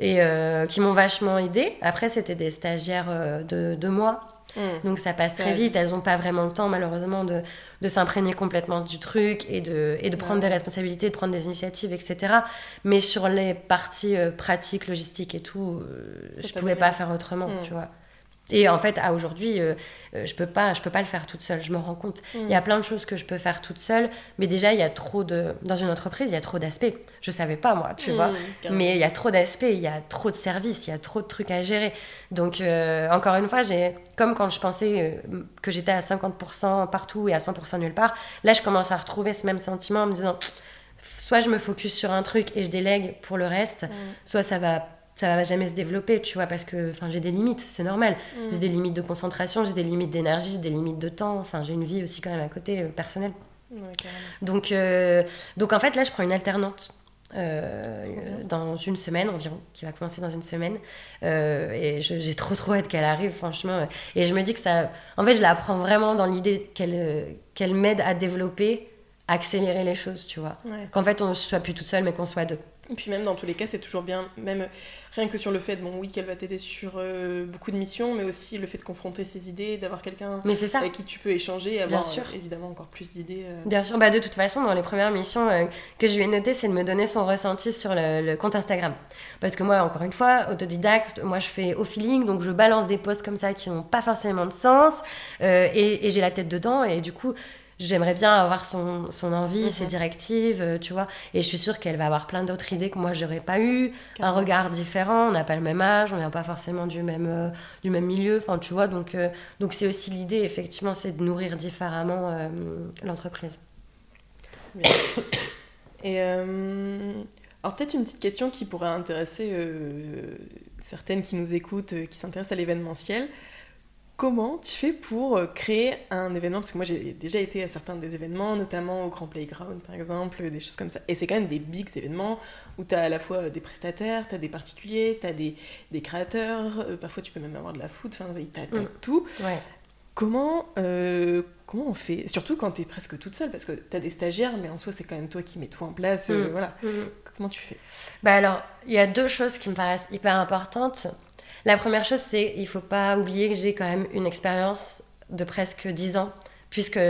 et euh, qui m'ont vachement aidé. Après, c'était des stagiaires euh, de deux mois. Hmm. Donc ça passe très vite. Elles n'ont pas vraiment le temps, malheureusement, de, de s'imprégner complètement du truc et de, et de prendre des responsabilités, de prendre des initiatives, etc. Mais sur les parties euh, pratiques, logistiques et tout, je ne pouvais pas faire autrement, hmm. tu vois. Et en fait, à aujourd'hui, euh, euh, je peux pas, je peux pas le faire toute seule. Je me rends compte. Mm. Il y a plein de choses que je peux faire toute seule, mais déjà, il y a trop de, dans une entreprise, il y a trop d'aspects. Je savais pas moi, tu mm, vois. Mais il y a trop d'aspects, il y a trop de services, il y a trop de trucs à gérer. Donc, euh, encore une fois, j'ai, comme quand je pensais que j'étais à 50% partout et à 100% nulle part, là, je commence à retrouver ce même sentiment en me disant, soit je me focus sur un truc et je délègue pour le reste, mm. soit ça va ça va jamais se développer, tu vois, parce que j'ai des limites, c'est normal. Mm. J'ai des limites de concentration, j'ai des limites d'énergie, j'ai des limites de temps. Enfin, j'ai une vie aussi quand même à côté euh, personnelle. donc, euh, donc en fait, là, je prends une alternante. Euh, dans une semaine environ, qui va commencer dans une semaine. et j'ai trop trop hâte qu'elle arrive, franchement. Et je me dis que ça. En fait, je la prends vraiment dans l'idée qu'elle qu'elle m'aide à développer, à accélérer les choses, tu vois. Qu'en fait, on ne soit plus toute seule, mais qu'on soit deux. Et puis même dans tous les cas, c'est toujours bien, même rien que sur le fait, bon oui, qu'elle va t'aider sur euh, beaucoup de missions, mais aussi le fait de confronter ses idées, d'avoir quelqu'un avec qui tu peux échanger et avoir sûr. évidemment encore plus d'idées. Euh. Bien sûr, bah, de toute façon, dans les premières missions euh, que je lui ai notées, c'est de me donner son ressenti sur le, compte Instagram. Parce que moi, encore une fois, autodidacte, moi je fais au feeling, donc je balance des posts comme ça qui n'ont pas forcément de sens, et, et j'ai la tête dedans, et du coup j'aimerais bien avoir son, son envie, Mhm. ses directives, euh, tu vois. Et je suis sûre qu'elle va avoir plein d'autres idées que moi, j'aurais pas eu. Un regard différent, on n'a pas le même âge, on vient pas forcément du même, euh, du même milieu, enfin, tu vois. Donc, euh, donc c'est aussi l'idée, effectivement, c'est de nourrir différemment euh, l'entreprise. Et alors peut-être une petite question qui pourrait intéresser certaines qui nous écoutent, qui s'intéressent à l'événementiel. Comment tu fais pour euh, créer un événement? Parce que moi j'ai déjà été à certains des événements, notamment au Grand Playground par exemple, des choses comme ça. Et c'est quand même des big événements où tu as à la fois des prestataires, tu as des particuliers, tu as des, des créateurs, euh, parfois tu peux même avoir de la food, enfin tu as, Mm. tout. Ouais. Comment, euh, comment on fait? Surtout quand tu es presque toute seule, parce que tu as des stagiaires, mais en soi, c'est quand même toi qui mets tout en place. euh, Mm. voilà. Mhm. Comment tu fais? Bah alors, il y a deux choses qui me paraissent hyper importantes. La première chose, c'est il faut pas oublier que j'ai quand même une expérience de presque 10 ans. Puisque,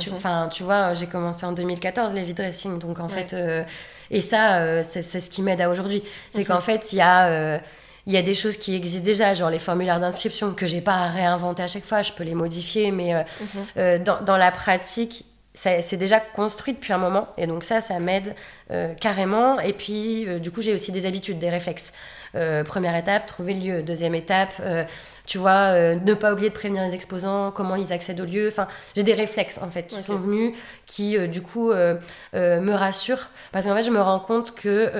tu, Mhm. tu vois, j'ai commencé en 2014 les vide dressing. Donc, en Ouais. fait, euh, et ça, euh, c'est ce qui m'aide à aujourd'hui. C'est Mhm. qu'en fait, il y a. euh, il y a des choses qui existent déjà, genre les formulaires d'inscription que j'ai pas à réinventer à chaque fois, je peux les modifier, mais Mhm. dans, dans la pratique, c'est déjà construit depuis un moment, et donc ça, ça m'aide carrément. Et puis, du coup, j'ai aussi des habitudes, des réflexes. Euh, première étape, trouver le lieu. Deuxième étape, euh, tu vois, euh, ne pas oublier de prévenir les exposants, comment ils accèdent au lieu. Enfin, j'ai des réflexes, en fait, qui sont venus, qui, du coup, me rassurent. Parce qu'en fait, je me rends compte que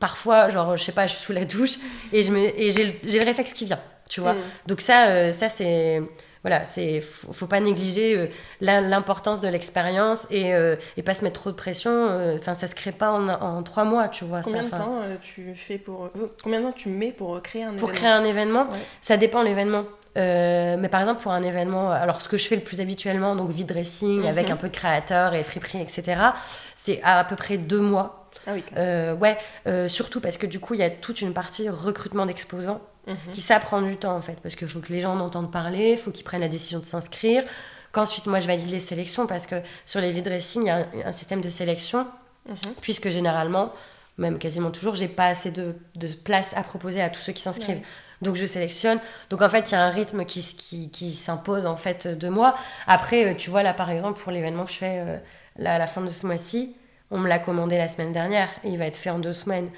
parfois, genre, je sais pas, je suis sous la douche, et, je me, et j'ai le- le réflexe qui vient, tu vois. Mm. Donc ça, euh, ça c'est voilà, c'est faut, faut pas négliger euh, l'importance de l'expérience et, euh, et pas se mettre trop de pression. euh, Enfin, ça se crée pas en, en trois mois, tu vois. Combien ça, de temps euh, tu fais pour. combien de temps tu mets pour créer un Pour événement? créer un événement, Ouais. ça dépend de l'événement. Euh, mais par exemple, pour un événement, alors ce que je fais le plus habituellement, donc vide dressing Mhm. avec un peu de créateur et friperie, etc., c'est à, à peu près deux mois. Ah oui. Euh, ouais, euh, surtout parce que du coup, il y a toute une partie recrutement d'exposants Mhm. qui ça prend du temps en fait parce qu'il faut que les gens en entendent parler, il faut qu'ils prennent la décision de s'inscrire, qu'ensuite moi je valide les sélections parce que sur les vide dressing il y a un, un système de sélection Mhm. puisque généralement, même quasiment toujours, j'ai pas assez de, de place à proposer à tous ceux qui s'inscrivent. Ouais. Donc je sélectionne. Donc en fait, il y a un rythme qui, qui, qui s'impose en fait de moi. Après, euh, tu vois là par exemple pour l'événement que je fais euh, là, à la fin de ce mois-ci, on me l'a commandé la semaine dernière et il va être fait en deux semaines.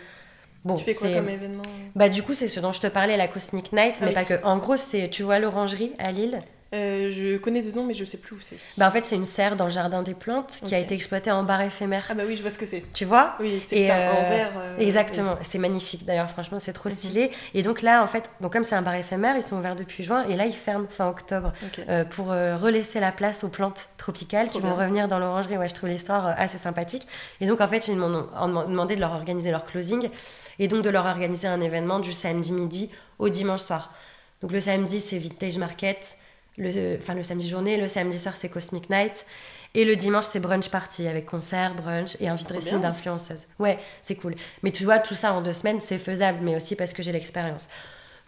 Bon, Tu fais quoi comme événement bah du coup c'est ce dont je te parlais, la Cosmic Night, Ah mais oui. pas que. En gros c'est, tu vois l'orangerie à Lille Euh, Je connais de nom, mais je sais plus où c'est. Bah en fait c'est une serre dans le jardin des plantes qui a été exploitée en bar éphémère. Ah bah oui, je vois ce que c'est. Tu vois Oui, c'est euh, en verre. euh, Exactement, c'est magnifique d'ailleurs, franchement c'est trop Mhm. stylé. Et donc là en fait, donc comme c'est un bar éphémère, ils sont ouverts depuis juin et là ils ferment fin octobre euh, pour relaisser la place aux plantes tropicales Trop qui vont bien. revenir dans l'orangerie. Ouais, je trouve l'histoire assez sympathique. Et donc, en fait, ils m'ont demandé de leur organiser leur closing et donc de leur organiser un événement du samedi midi au dimanche soir. Donc, le samedi, c'est Vintage Market, le, enfin, le samedi journée, le samedi soir, c'est Cosmic Night. Et le dimanche, c'est brunch party avec concert, brunch et un vide dressing bien. d'influenceuses. Ouais, c'est cool. Mais tu vois, tout ça en deux semaines, c'est faisable, mais aussi parce que j'ai l'expérience.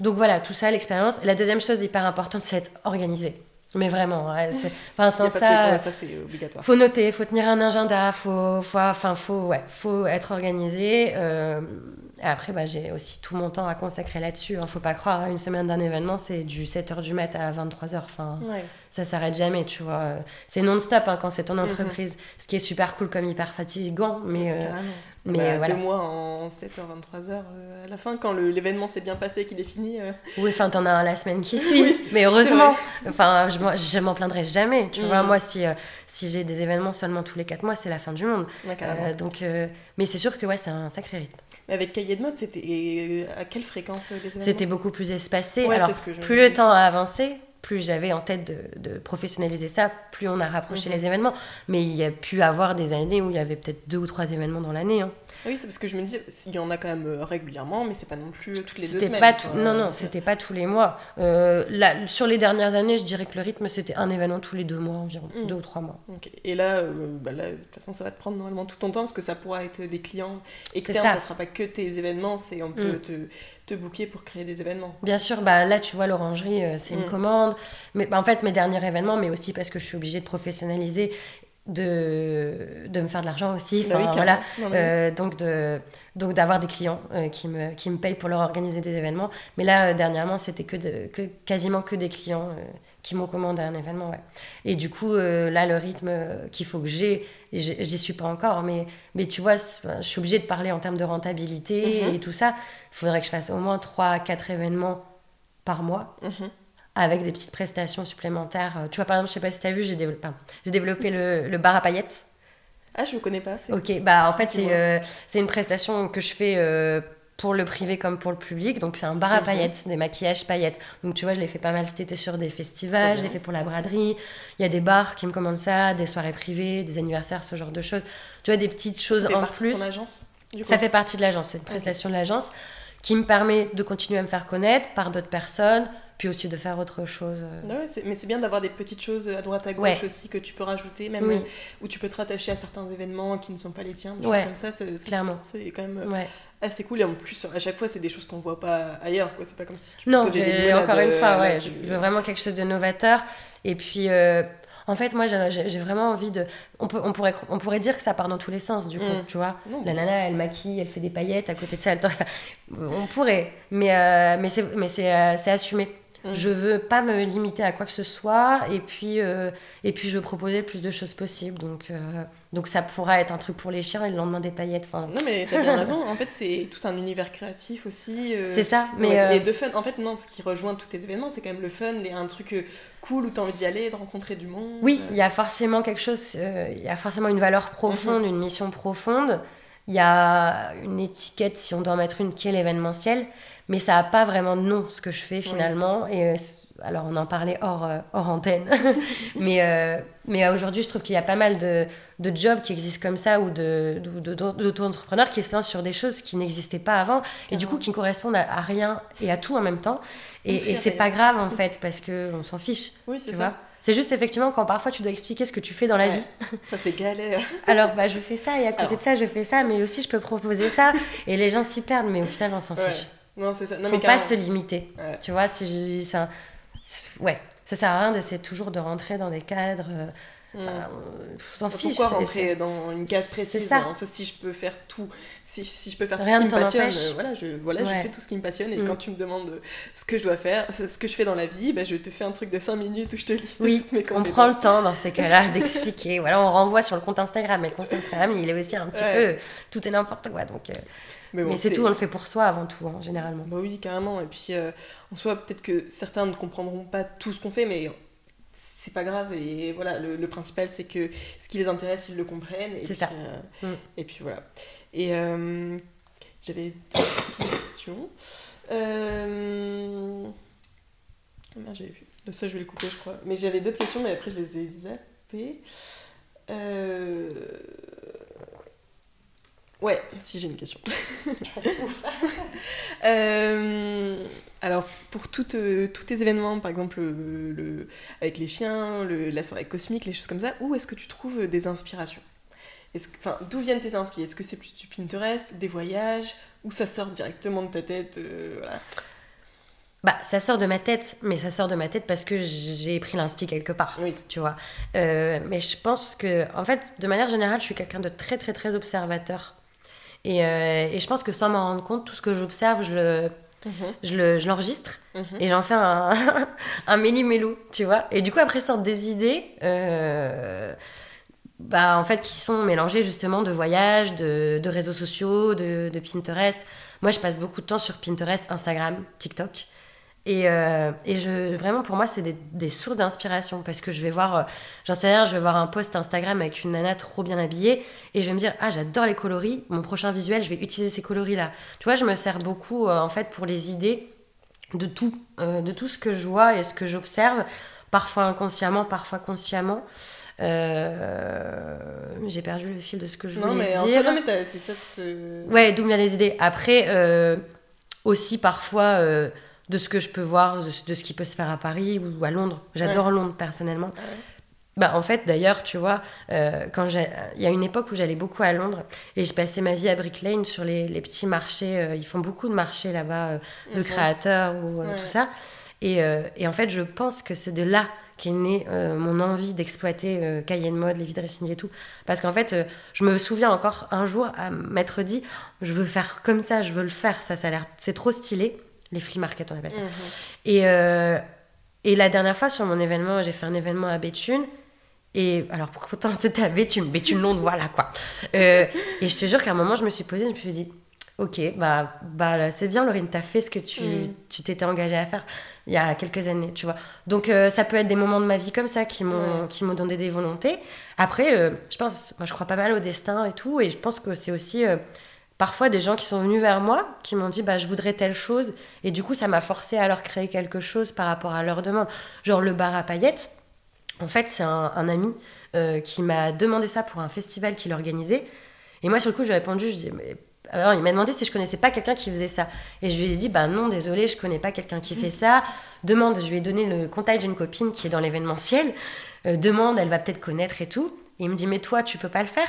Donc voilà, tout ça, l'expérience. La deuxième chose hyper importante, c'est être organisé. Mais vraiment, c'est- enfin, sans de ça, c'est obligatoire. faut noter, faut tenir un agenda, faut, faut, enfin, faut, ouais, faut être organisé. euh, et après, bah, j'ai aussi tout mon temps à consacrer là-dessus. Hein, faut pas croire, hein, une semaine d'un événement, c'est du 7h du mat à 23h. Enfin, Ouais. ça s'arrête jamais, tu vois. C'est non-stop hein, quand c'est ton Mhm. entreprise. Ce qui est super cool comme hyper fatigant, mais, euh. Mais Bah, euh, voilà. Deux mois en 7h, 23h, euh, à la fin, quand l'événement s'est bien passé, qu'il est fini. euh, Oui, enfin, t'en as un la semaine qui [laughs] suit. mais heureusement, enfin, je, m'en- plaindrai jamais. Tu vois, moi, si, euh, si j'ai des événements seulement tous les 4 mois, c'est la fin du monde. ouais. Euh, donc, euh, mais c'est sûr que ouais, c'est un sacré rythme. Mais avec Cahier de mode, c'était à quelle fréquence les événements? C'était beaucoup plus espacé. Ouais, Alors, c'est ce que je plus le temps a avancé, plus j'avais en tête de, de professionnaliser ça, plus on a rapproché Mhm. les événements. Mais il y a pu avoir des années où il y avait peut-être deux ou trois événements dans l'année. hein. Oui, c'est parce que je me disais, il y en a quand même euh, régulièrement, mais c'est pas non plus toutes les deux semaines. pas tout, non, non, c'était pas tous les mois. Euh, là, sur les dernières années, je dirais que le rythme, c'était un événement tous les deux mois environ, Mhm. deux ou trois mois. Et là, euh, bah là, de toute façon, ça va te prendre normalement tout ton temps parce que ça pourra être des clients externes, ça. ça. sera pas que tes événements, c'est on peut Mm. te, te booker pour créer des événements. Bien sûr, bah là, tu vois, l'orangerie, euh, c'est une Mm. commande. Mais bah, en fait, mes derniers événements, mais aussi parce que je suis obligée de professionnaliser. de, de me faire de l'argent aussi. Bah oui, voilà. Non, mais Euh, donc de donc d'avoir des clients euh, qui, me, qui me payent pour leur organiser des événements. Mais là, dernièrement, c'était que, de- que quasiment que des clients qui m'ont commandé un événement. Ouais. Et du coup, euh, là, le rythme euh, qu'il faut que j'ai, j'y suis pas encore. Mais, mais tu vois, je suis obligée de parler en termes de rentabilité Mhm. et tout ça. Il faudrait que je fasse au moins 3 4 événements par mois Mhm. avec des petites prestations supplémentaires. Euh, Tu vois, par exemple, je sais pas si tu as vu, j'ai développé, j'ai développé le, le bar à paillettes. Ah, je ne connais pas. Ok, bah en fait, c'est euh, une prestation que je fais euh, pour le privé comme pour le public. Donc, c'est un bar à Mhm. paillettes, des maquillages paillettes. Donc, tu vois, je l'ai fait pas mal cet été sur des festivals, je l'ai fait pour la braderie. Il y a des bars qui me commandent ça, des soirées privées, des anniversaires, ce genre de choses. Tu vois, des petites choses Ça fait en partie plus. de ton agence du coup Ça fait partie de l'agence, c'est une prestation de l'agence qui me permet de continuer à me faire connaître par d'autres personnes, puis aussi de faire autre chose. euh. Ah mais c'est bien d'avoir des petites choses à droite à gauche Ouais. aussi que tu peux rajouter, même Oui. euh, où tu peux te rattacher à certains événements qui ne sont pas les tiens, des Ouais. choses comme ça. c'est- Clairement. C'est quand même euh, Ouais. Assez cool et en plus, à chaque fois, c'est des choses qu'on voit pas ailleurs. quoi. C'est pas comme si tu Non, des encore une fois, ouais, tu- je veux vraiment quelque chose de novateur. Et puis, euh, en fait, moi, j'ai vraiment envie de. On, peut, on, pourrait, on pourrait dire que ça part dans tous les sens, du coup, Mm. tu vois. Non, La nana, elle maquille, elle fait des paillettes, à côté de ça, elle On pourrait, mais, euh, mais c'est mais c'est, euh, c'est assumé. Mm. Je veux pas me limiter à quoi que ce soit, et puis, et puis je veux proposer le plus de choses possibles. Donc, donc ça pourra être un truc pour les chiens et le lendemain des paillettes. Enfin, Non, mais t'as bien [laughs] raison. En fait, c'est tout un univers créatif aussi. euh, c'est ça, mais euh, fun. En fait, non, ce qui rejoint tous tes événements, c'est quand même le fun, les, un truc euh, cool où t'as envie d'y aller, de rencontrer du monde. Oui, euh. il y a forcément quelque chose, il y a forcément une valeur profonde, Mhm. une mission profonde. Il y a une étiquette, si on doit en mettre une, qui est l'événementiel, mais ça n'a pas vraiment de nom, ce que je fais finalement. Et alors, on en parlait hors, euh, hors antenne, [laughs] mais, euh, mais aujourd'hui, je trouve qu'il y a pas mal de, de jobs qui existent comme ça ou de, de- de- d'auto-entrepreneurs qui se lancent sur des choses qui n'existaient pas avant et du coup qui correspondent à, à rien et à tout en même temps. Et, et c'est pas grave en fait, parce qu'on s'en fiche. Oui, c'est ça. c'est juste effectivement quand parfois tu dois expliquer ce que tu fais dans la Ouais. vie. [laughs] Ça, c'est galère. [laughs] Alors bah je fais ça et à côté Alors. de ça je fais ça, mais aussi je peux proposer ça et les gens s'y perdent, mais au final on s'en Ouais. fiche. Non, c'est ça. Non, Faut mais pas se limiter. Ouais. Tu vois, si je- ouais, ça sert à rien d'essayer toujours de rentrer dans des cadres. euh, Enfin, Mm. on s'en fiche. Pourquoi rentrer dans une case précise ça. hein, si je peux faire tout, si, si je peux faire tout Rien ce qui me passionne, euh, voilà, je, voilà je fais tout ce qui me passionne et Mm. quand tu me demandes ce que je dois faire, ce que je fais dans la vie, bah, je te fais un truc de 5 minutes où je te liste Oui, toutes mes on compétences. prend le temps dans ces cas-là [laughs] d'expliquer. Voilà, on renvoie sur le compte Instagram. Et le compte Instagram, il est aussi un petit Ouais. peu tout et n'importe quoi. Donc, euh, Mais, bon, mais c'est tout, on le fait pour soi avant tout, hein, généralement. Bah oui, carrément. Et puis, euh, en soi, peut-être que certains ne comprendront pas tout ce qu'on fait, mais c'est pas grave. Et voilà, le, le principal, c'est que ce qui les intéresse, ils le comprennent. C'est ça. euh, Mm. Et puis voilà. Et euh, j'avais d'autres questions. Euh... ah merde, j'avais vu. Le ça, je vais le couper, je crois. Mais j'avais d'autres questions, mais après, je les ai zappées. Euh... Ouais, si j'ai une question. [laughs] Euh, alors, pour toutes, euh, tous tes événements, par exemple le, le- avec les chiens, le- la soirée cosmique, les choses comme ça, où est-ce que tu trouves des inspirations? Enfin, D'où viennent tes inspirations? Est-ce que c'est plus du Pinterest, des voyages, ou ça sort directement de ta tête euh, voilà? Bah, ça sort de ma tête, mais ça sort de ma tête parce que j'ai pris l'inspi quelque part, Oui. tu vois. Euh, mais je pense que, en fait, de manière générale, je suis quelqu'un de très, très, très observateur. Et, euh, et je pense que sans m'en rendre compte, tout ce que j'observe, je le, je le- je l'enregistre Mhm. et j'en fais un, [laughs] un méli-mélou, tu vois. Et du coup, après, sortent des idées, euh, bah, en fait, qui sont mélangées justement de voyages, de, de réseaux sociaux, de, de Pinterest. Moi, je passe beaucoup de temps sur Pinterest, Instagram, TikTok. Et, euh, et je, vraiment, pour moi, c'est des, des sources d'inspiration parce que je vais voir, euh, j'en sais rien, je vais voir un post Instagram avec une nana trop bien habillée et je vais me dire, ah, j'adore les coloris, mon prochain visuel, je vais utiliser ces coloris-là. Tu vois, je me sers beaucoup, euh, en fait, pour les idées de tout, de tout ce que je vois et ce que j'observe, parfois inconsciemment, parfois consciemment. Euh, J'ai perdu le fil de ce que je Non, voulais en dire. non, mais c'est ça ce. Ouais, d'où viennent les idées. Après, euh, aussi parfois euh, de ce que je peux voir, de, de ce qui peut se faire à Paris ou à Londres. J'adore Londres personnellement. Ah ouais. Bah, en fait, d'ailleurs, tu vois, euh, quand j'ai- il y a une époque où j'allais beaucoup à Londres et je passais ma vie à Brick Lane sur les, les petits marchés. euh, ils font beaucoup de marchés là-bas euh, de créateurs ou Ouais. tout ça. Et, et en fait, je pense que c'est de là qu'est née mon envie d'exploiter Cayenne Mode, les dressing et tout. Parce qu'en fait, je me souviens encore un jour à m'être dit, je veux faire comme ça, je veux le faire, ça, ça a l'air, c'est trop stylé. Les flea market, on appelle ça. Mhm. Et, euh, et la dernière fois, sur mon événement, j'ai fait un événement à Béthune. Et alors, pourtant, [laughs] c'était à Béthune, Béthune Londres, voilà quoi. Euh, et je te jure qu'à un moment, je me suis posée, je me suis dit, ok, bah, bah c'est bien, Laurine, t'as fait ce que tu Mm. tu t'étais engagée à faire il y a quelques années, tu vois. Donc, euh, ça peut être des moments de ma vie comme ça qui m'ont qui m'ont donné des volontés. Après, je pense, moi, je crois pas mal au destin et tout. Et je pense que c'est aussi. Parfois, des gens qui sont venus vers moi, qui m'ont dit bah, je voudrais telle chose, et du coup, ça m'a forcé à leur créer quelque chose par rapport à leur demande. Genre le bar à paillettes, en fait, c'est un, un ami euh, qui m'a demandé ça pour un festival qu'il organisait. Et moi, sur le coup, j'ai répondu, je dis, mais... Alors, il m'a demandé si je connaissais pas quelqu'un qui faisait ça. Et je lui ai dit, bah non, désolé, je connais pas quelqu'un qui fait ça. Demande, je lui ai donné le contact d'une copine qui est dans l'événementiel. Euh, demande, elle va peut-être connaître et tout. Et il me dit, mais toi, tu peux pas le faire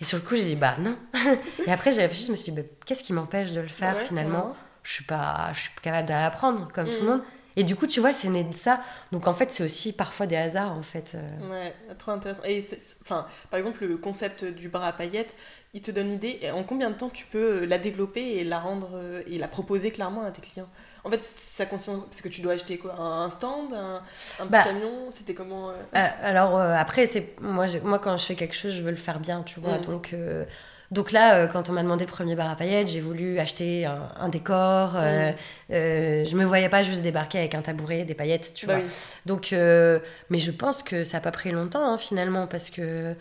Et sur le coup, j'ai dit, bah non. [laughs] et après, j'ai réfléchi, je me suis dit, bah, qu'est-ce qui m'empêche de le faire Ouais, finalement. Je suis pas, je suis capable de l'apprendre comme tout le monde. Et du coup, tu vois, c'est né de ça. Donc en fait, c'est aussi parfois des hasards, en fait. euh. Ouais, trop intéressant. Et enfin, par exemple, le concept du bar à paillettes, il te donne l'idée. En combien de temps tu peux euh, la développer et la rendre euh, et la proposer clairement à tes clients? En fait, ça consiste parce que tu dois acheter quoi Un stand, un, un petit Bah. camion. C'était comment euh Euh, alors euh, après, c'est moi, moi quand je fais quelque chose, je veux le faire bien, tu vois. Mm. Donc, euh, donc là, quand on m'a demandé le premier bar à paillettes, j'ai voulu acheter un, un décor. euh, je me voyais pas juste débarquer avec un tabouret, des paillettes, tu Bah vois. oui. Donc, mais je pense que ça n'a pas pris longtemps hein, finalement parce que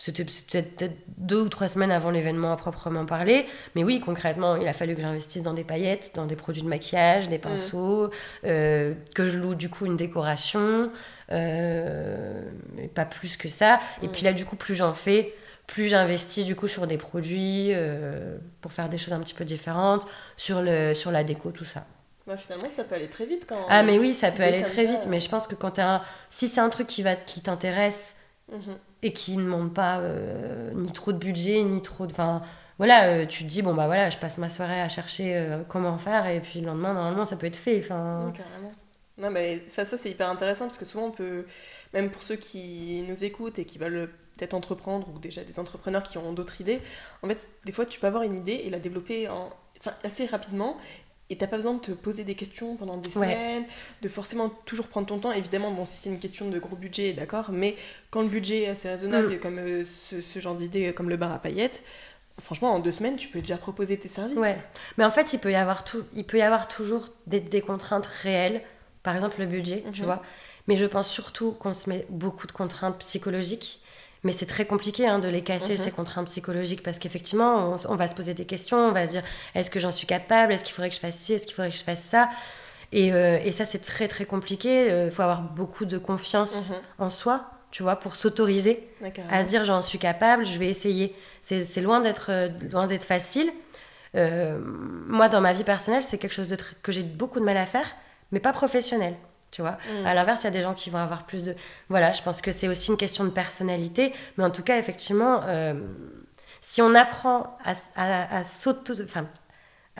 c'était peut-être deux ou trois semaines avant l'événement à proprement parler. Mais oui, concrètement, il a fallu que j'investisse dans des paillettes, dans des produits de maquillage, des pinceaux, euh, que je loue du coup une décoration, euh, mais pas plus que ça. Et Mm. puis là, du coup, plus j'en fais, plus j'investis du coup sur des produits euh, pour faire des choses un petit peu différentes, sur, le, sur la déco, tout ça. Ouais, finalement, ça peut aller très vite quand. Ah mais oui, ça peut aller très ça, vite, mais je pense que quand t'as un... si c'est un truc qui va qui t'intéresse Mhm. et qui ne demande pas euh, ni trop de budget ni trop de enfin voilà euh, tu te dis bon bah voilà je passe ma soirée à chercher euh, comment faire et puis le lendemain normalement ça peut être fait enfin Ouais, carrément. Non, mais ça, ça c'est hyper intéressant parce que souvent on peut, même pour ceux qui nous écoutent et qui veulent peut-être entreprendre ou déjà des entrepreneurs qui ont d'autres idées, en fait, des fois tu peux avoir une idée et la développer en, enfin, assez rapidement et t'as pas besoin de te poser des questions pendant des Ouais. semaines, de forcément toujours prendre ton temps. Évidemment, bon, si c'est une question de gros budget, d'accord, mais quand le budget est assez raisonnable, Mm. comme euh, ce, ce genre d'idée, comme le bar à paillettes, franchement, en deux semaines, tu peux déjà proposer tes services. ouais mais en fait il peut y avoir tout il peut y avoir toujours des, des contraintes réelles par exemple le budget tu Mhm. vois mais je pense surtout qu'on se met beaucoup de contraintes psychologiques mais c'est très compliqué hein, de les casser, Mhm. ces contraintes psychologiques, parce qu'effectivement, on, va se poser des questions, on va se dire, est-ce que j'en suis capable Est-ce qu'il faudrait que je fasse ci Est-ce qu'il faudrait que je fasse ça? Et, euh, et ça, c'est très, très compliqué. Il faut avoir beaucoup de confiance Mhm. en soi, tu vois, pour s'autoriser à se dire, j'en suis capable, je vais essayer. C'est c'est loin d'être euh, loin d'être facile. Euh, moi, dans ma vie personnelle, c'est quelque chose de que j'ai beaucoup de mal à faire, mais pas professionnel. Tu vois, Mm. à l'inverse, il y a des gens qui vont avoir plus de. Voilà, je pense que c'est aussi une question de personnalité, mais en tout cas, effectivement, euh, si on apprend à, à, à s'auto. Enfin,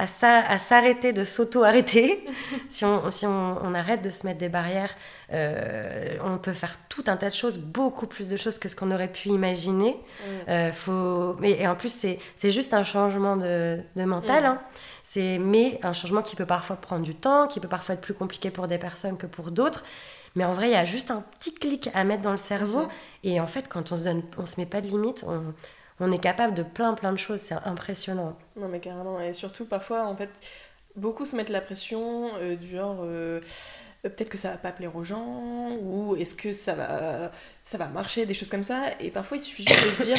à s'a- à s'arrêter de s'auto-arrêter, [laughs] si, on, si on, on arrête de se mettre des barrières, euh, on peut faire tout un tas de choses, beaucoup plus de choses que ce qu'on aurait pu imaginer. Mm. Euh, faut... mais, et en plus, c'est juste un changement de, de mental. Mm. hein. C'est mais un changement qui peut parfois prendre du temps, qui peut parfois être plus compliqué pour des personnes que pour d'autres. Mais en vrai, il y a juste un petit clic à mettre dans le cerveau. Mhm. Et en fait, quand on se donne, on se met pas de limite, on, on est capable de plein plein de choses. C'est impressionnant. Non, mais carrément. Et surtout, parfois, en fait, beaucoup se mettent la pression euh, du genre euh, euh, peut-être que ça va pas plaire aux gens, ou est-ce que ça va, ça va marcher, des choses comme ça. Et parfois, il suffit juste de se dire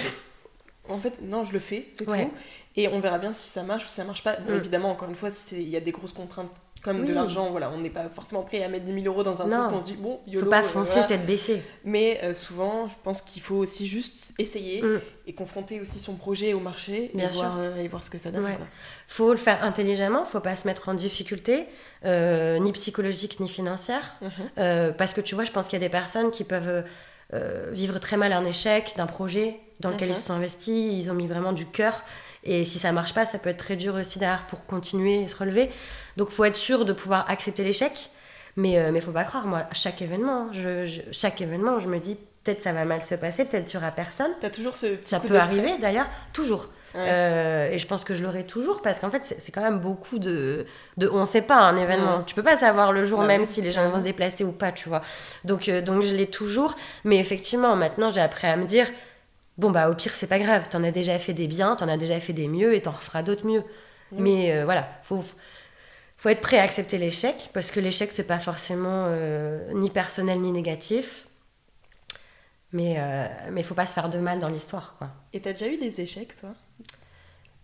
en fait, non, je le fais, c'est Ouais. tout. Et on verra bien si ça marche ou si ça marche pas. Bon, Mm. évidemment, encore une fois, si c'est- il y a des grosses contraintes comme de l'argent, voilà, on n'est pas forcément prêt à mettre 10 000 euros dans un Non. truc, on se dit bon, Faut YOLO. pas euh, foncer voilà. tête baissée. Mais euh, souvent, je pense qu'il faut aussi juste essayer Mm. et confronter aussi son projet au marché Bien et, sûr. voir, euh, et voir ce que ça donne. Ouais. quoi. Faut le faire intelligemment, faut pas se mettre en difficulté, euh, ni psychologique ni financière. Mhm. Euh, parce que tu vois, je pense qu'il y a des personnes qui peuvent vivre très mal un échec d'un projet dans lequel ils se sont investis, ils ont mis vraiment du cœur. Et si ça marche pas, ça peut être très dur aussi derrière pour continuer et se relever. Donc, faut être sûr de pouvoir accepter l'échec. Mais il mais faut pas croire, moi, chaque événement, je, chaque événement, je me dis peut-être ça va mal se passer, peut-être tu auras personne. T'as toujours ce petit Ça coup peut de arriver d'ailleurs, toujours. Euh, et je pense que je l'aurai toujours parce qu'en fait, c'est quand même beaucoup de, de. On sait pas un événement. Ouais. Tu peux pas savoir le jour même si les gens vont se déplacer ou pas, tu vois. Donc, euh, donc je l'ai toujours. Mais effectivement, maintenant, j'ai appris à me dire bon, bah, au pire, c'est pas grave. T'en as déjà fait des biens, t'en as déjà fait des mieux et t'en referas d'autres mieux. Mais euh, voilà, faut. Faut être prêt à accepter l'échec, parce que l'échec, c'est pas forcément euh, ni personnel ni négatif. Mais euh, mais faut pas se faire de mal dans l'histoire, quoi. Et t'as déjà eu des échecs, toi?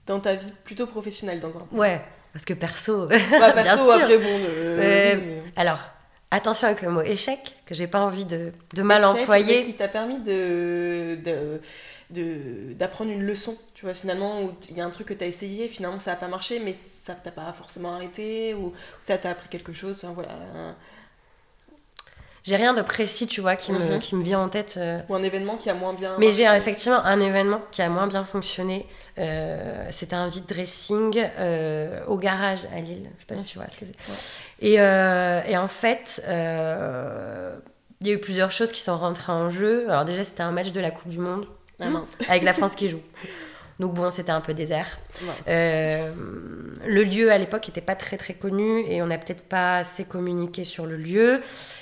Dans ta vie plutôt professionnelle, dans un Ouais, parce que perso. [laughs] Bah, bien perso, sûr. après, bon. euh, oui, mais- Alors, attention avec le mot échec, que j'ai pas envie de, de mal Échec, mais employer. qui t'a permis de, de, de- d'apprendre une leçon, tu vois, finalement, où il y a un truc que t'as essayé, finalement ça n'a pas marché, mais ça t'a pas forcément arrêté, ou ça t'a appris quelque chose, voilà. un- J'ai rien de précis, tu vois, qui, me, Mhm. qui me vient en tête. euh. ou un événement qui a moins bien. Mais j'ai effectivement un événement qui a moins bien fonctionné. Euh, C'était un vide dressing euh, au garage à Lille. Je sais pas si tu vois ce que c'est. Et, et en fait, il y a eu plusieurs choses qui sont rentrées en jeu. Alors déjà, c'était un match de la Coupe du Monde Ah mince. avec la France qui joue. [laughs] Donc bon, c'était un peu désert. Euh, le lieu à l'époque n'était pas très très connu et on n'a peut-être pas assez communiqué sur le lieu.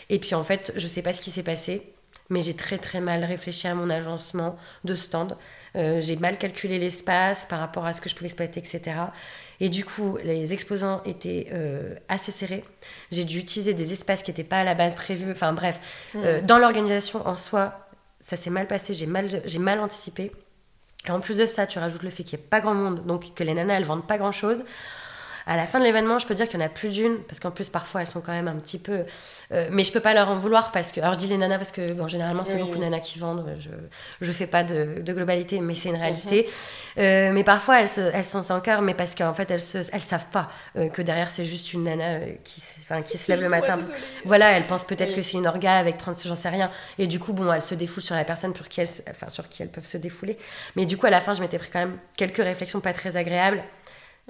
Et puis en fait, je sais pas ce qui s'est passé, mais j'ai très très mal réfléchi à mon agencement de stand. Euh, j'ai mal calculé l'espace par rapport à ce que je pouvais exploiter, etc. Et du coup, les exposants étaient euh, assez serrés. J'ai dû utiliser des espaces qui n'étaient pas à la base prévus. Enfin bref, euh, dans l'organisation en soi, ça s'est mal passé, j'ai mal, j'ai mal anticipé. Et en plus de ça, tu rajoutes le fait qu'il n'y ait pas grand monde, donc que les nanas, elles vendent pas grand chose. À la fin de l'événement, je peux dire qu'il y en a plus d'une, parce qu'en plus, parfois, elles sont quand même un petit peu. euh, mais je peux pas leur en vouloir, parce que. Alors, je dis les nanas, parce que, bon, généralement, c'est Oui, beaucoup oui. de nanas qui vendent. Je, je fais pas de, de globalité, mais c'est une réalité. Euh, mais parfois, elles, se- elles sont sans cœur, mais parce qu'en fait, elles, se, elles savent pas euh, que derrière, c'est juste une nana qui, qui se lève le matin. désolée. Voilà, elle pense peut-être Oui. que c'est une orga avec 30, j'en sais rien. Et du coup, bon, elle se défoule sur la personne pour qui elle, se- enfin, sur qui elles peuvent se défouler. Mais du coup, à la fin, je m'étais pris quand même quelques réflexions pas très agréables.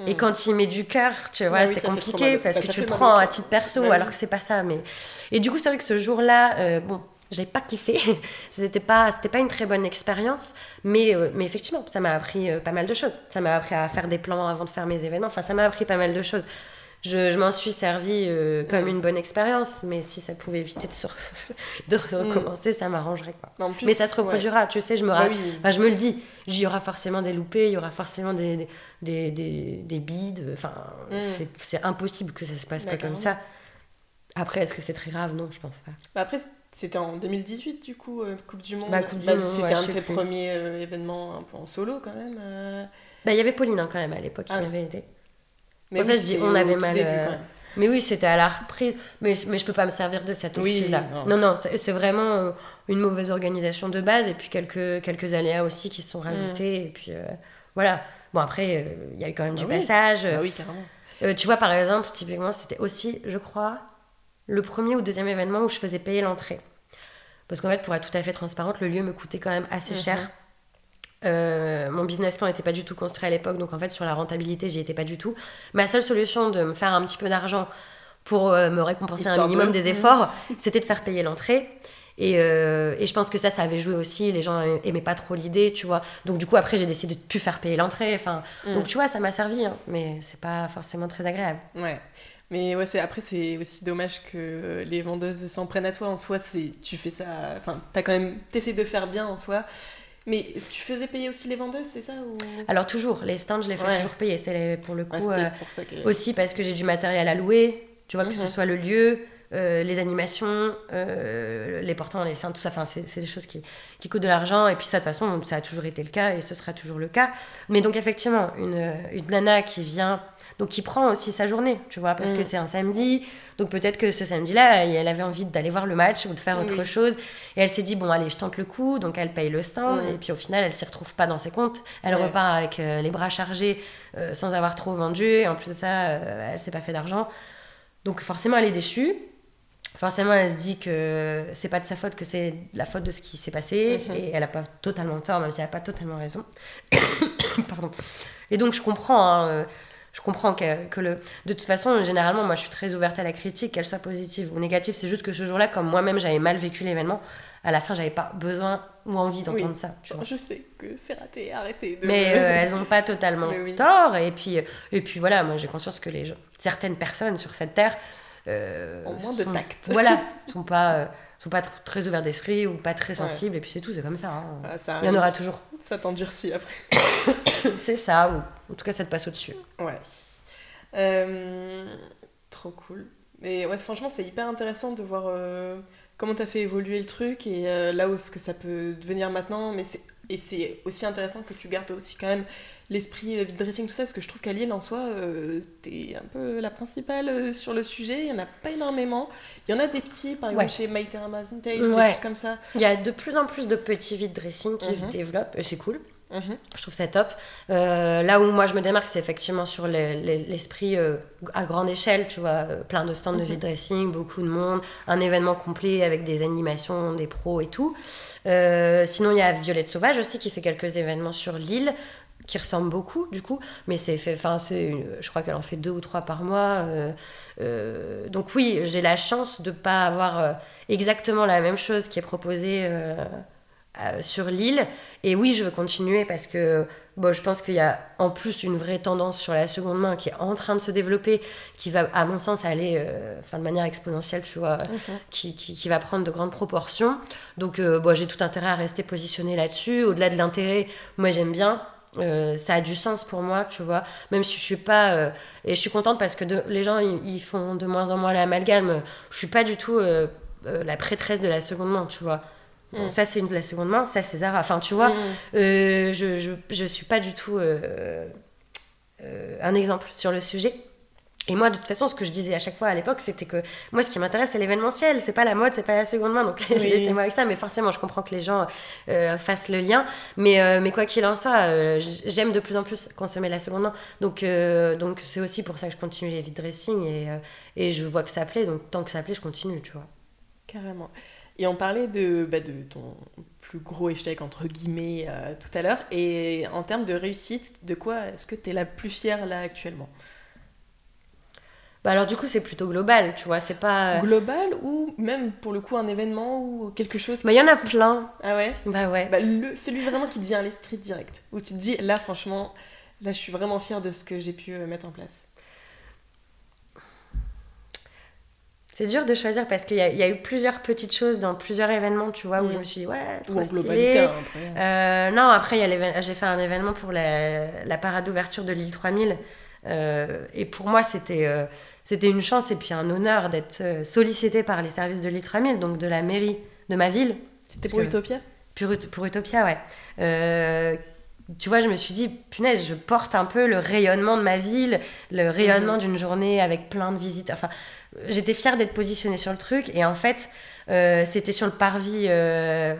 Et quand il met du cœur, tu vois, Bah oui, c'est compliqué parce Bah, que tu le prends à titre perso Bah oui. alors que c'est pas ça. Mais et du coup, c'est vrai que ce jour-là, euh, bon, j'ai pas kiffé. [laughs] c'était pas, c'était pas une très bonne expérience, mais euh, mais effectivement, ça m'a appris euh, pas mal de choses. Ça m'a appris à faire des plans avant de faire mes événements. Enfin, ça m'a appris pas mal de choses. Je, je m'en suis servi euh, comme une bonne expérience, mais si ça pouvait éviter de, se re- [laughs] de recommencer, ça m'arrangerait. Quoi. Mais en plus, Mais ça se ouais. reproduira, tu sais, je me, Bah ra- oui. enfin, je me le dis. Il y aura forcément des loupés, il y aura forcément des, des, des, des, des bides. Enfin, Mm. c'est- impossible que ça se passe Bah, pas comme ça. Après, est-ce que c'est très grave? Non, je pense pas. Bah après, c'était en 2018, du coup, euh, Coupe du Monde. Bah, Monde, C'était ouais, un de tes plus. premiers euh, événements un peu en solo, quand même. euh. Bah, il y avait Pauline hein, quand même à l'époque qui Ah. avait été. Mais Pour ça, je dis, on avait mal, début, quand même. Mais oui, c'était à la reprise. Mais, mais je peux pas me servir de cette Oui, excuse-là. non. non, non, c'est vraiment une mauvaise organisation de base et puis quelques, quelques aléas aussi qui se sont rajoutés. Et puis voilà. Bon, après, euh, il y a eu quand même du Bah oui. passage. Bah oui, carrément. Euh, tu vois, par exemple, typiquement, c'était aussi, je crois, le premier ou deuxième événement où je faisais payer l'entrée. Parce qu'en fait, pour être tout à fait transparente, le lieu me coûtait quand même assez Mhm. cher. Euh, mon business plan n'était pas du tout construit à l'époque, donc en fait, sur la rentabilité, j'y étais pas du tout. Ma seule solution de me faire un petit peu d'argent pour euh, me récompenser Histoire un minimum de- des Mhm. efforts, c'était de faire payer l'entrée. Et, euh, et je pense que ça, ça avait joué aussi. Les gens aimaient pas trop l'idée, tu vois. Donc, du coup, après, j'ai décidé de plus faire payer l'entrée. Enfin, Mm. Donc, tu vois, ça m'a servi, hein, mais c'est pas forcément très agréable. Ouais. Mais ouais, c'est après c'est aussi dommage que les vendeuses s'en prennent à toi. En soi, c'est tu fais ça. Enfin, t'as quand même t'essaies de faire bien en soi. Mais tu faisais payer aussi les vendeuses, c'est ça ou... Alors toujours, les stands, je les fais Ouais. toujours payer. C'est pour le coup Ouais, euh, pour ça que. aussi parce que j'ai du matériel à louer. Tu vois que ce soit le lieu, euh, les animations, euh, les portants, les seins, tout ça. Enfin, c'est des choses qui, qui coûtent de l'argent. Et puis ça, de toute façon, ça a toujours été le cas et ce sera toujours le cas. Mais donc effectivement, une, une nana qui vient, donc qui prend aussi sa journée, tu vois, parce que c'est un samedi. Donc peut-être que ce samedi-là, elle avait envie d'aller voir le match ou de faire autre chose. Et elle s'est dit, bon, allez, je tente le coup. Donc elle paye le stand. Mhm. Et puis au final, elle s'y retrouve pas dans ses comptes. Elle Ouais. repart avec euh, les bras chargés euh, sans avoir trop vendu. Et en plus de ça, euh, elle s'est pas fait d'argent. Donc forcément, elle est déçue. Forcément, elle se dit que c'est pas de sa faute, que c'est la faute de ce qui s'est passé. Mhm. Et elle a pas totalement tort, même si elle a pas totalement raison. [coughs] Pardon. Et donc, je comprends. hein, euh, je comprends que, que, le. De toute façon, généralement, moi, je suis très ouverte à la critique, qu'elle soit positive ou négative. C'est juste que ce jour-là, comme moi-même, j'avais mal vécu l'événement, à la fin, j'avais pas besoin ou envie d'entendre ça. Tu vois. Je sais que c'est raté, arrêtez. De... Mais euh, elles n'ont pas totalement [laughs] tort. Et puis, et puis voilà, moi, j'ai conscience que les gens, certaines personnes sur cette terre. Euh, Au moins de tact. Voilà, [laughs] sont pas. Euh, sont pas très ouverts d'esprit ou pas très sensibles, et puis c'est tout, c'est comme ça. Hein. ça Il y en aura toujours. Ça t'endurcit après. [coughs] c'est ça, ou en tout cas ça te passe au-dessus. Ouais. Euh, trop cool. Mais ouais, franchement, c'est hyper intéressant de voir euh, comment tu as fait évoluer le truc et euh, là où ce que ça peut devenir maintenant. Mais et c'est aussi intéressant que tu gardes aussi quand même l'esprit vide dressing, tout ça, parce que je trouve qu'à Lille, en soi, euh, t'es un peu la principale euh, sur le sujet. Il n'y en a pas énormément. Il y en a des petits, par exemple, chez My Vintage, des choses comme ça. Il y a de plus en plus de petits vide dressing qui se mhm. développent, et c'est cool. Mhm. Je trouve ça top. Euh, là où moi je me démarque, c'est effectivement sur l'esprit à grande échelle, tu vois, plein de stands de mhm. vide dressing, beaucoup de monde, un événement complet avec des animations, des pros et tout. sinon, il y a Violette Sauvage aussi qui fait quelques événements sur l'île qui ressemble beaucoup du coup mais c'est fait enfin c'est je crois qu'elle en fait deux ou trois par mois euh, euh, donc oui j'ai la chance de pas avoir euh, exactement la même chose qui est proposée sur l'île et oui je veux continuer parce que bon, je pense qu'il y a en plus une vraie tendance sur la seconde main qui est en train de se développer qui va à mon sens aller enfin de manière exponentielle tu vois qui, qui, qui, va prendre de grandes proportions. Donc bon, j'ai tout intérêt à rester positionné là-dessus. Au-delà de l'intérêt moi j'aime bien euh, ça a du sens pour moi, tu vois. Même si je suis pas. Euh, et je suis contente parce que les gens, ils, font de moins en moins l'amalgame. Je suis pas du tout euh, la prêtresse de la seconde main, tu vois. Bon, mm. ça, c'est de la seconde main, ça, c'est Zara. Enfin, tu vois, mm. je, je, je, suis pas du tout un exemple sur le sujet. Et moi, de toute façon, ce que je disais à chaque fois à l'époque, c'était que moi, ce qui m'intéresse, c'est l'événementiel. C'est pas la mode, c'est pas la seconde main. Donc, [laughs] laissez-moi avec ça. Mais forcément, je comprends que les gens euh, fassent le lien. Mais, euh, mais quoi qu'il en soit, euh, j'aime de plus en plus consommer la seconde main. Donc, donc c'est aussi pour ça que je continue les vide dressing. Et, et je vois que ça plaît. Donc, tant que ça plaît, je continue, tu vois. Carrément. Et on parlait de, bah, de ton plus gros échec, entre guillemets, tout à l'heure. Et en termes de réussite, de quoi est-ce que tu es la plus fière là actuellement? Bah alors du coup c'est plutôt global, tu vois, c'est pas... Euh, global ou même pour le coup un événement ou quelque chose Bah il y en a plein. Ah ouais? Bah ouais. Bah, le, celui vraiment qui te vient à l'esprit direct, où tu te dis là franchement, là je suis vraiment fière de ce que j'ai pu euh, mettre en place. C'est dur de choisir parce qu'il y, y, a eu plusieurs petites choses dans plusieurs événements, tu vois, où je mm. me suis dit, ouais, trop Ou globalité, hein, après. Euh, non, après, j'ai fait un événement pour la, la parade d'ouverture de l'île 3000. et pour moi, c'était c'était une chance et puis un honneur d'être euh, sollicité par les services de l'ITRAMIL, donc de la mairie de ma ville. C'était pour Utopia pour, pour, Utopia, ouais. Euh, tu vois, je me suis dit, punaise, je porte un peu le rayonnement de ma ville, le rayonnement mhm. d'une journée avec plein de visites. Enfin, j'étais fière d'être positionnée sur le truc. Et en fait, euh, c'était sur le parvis,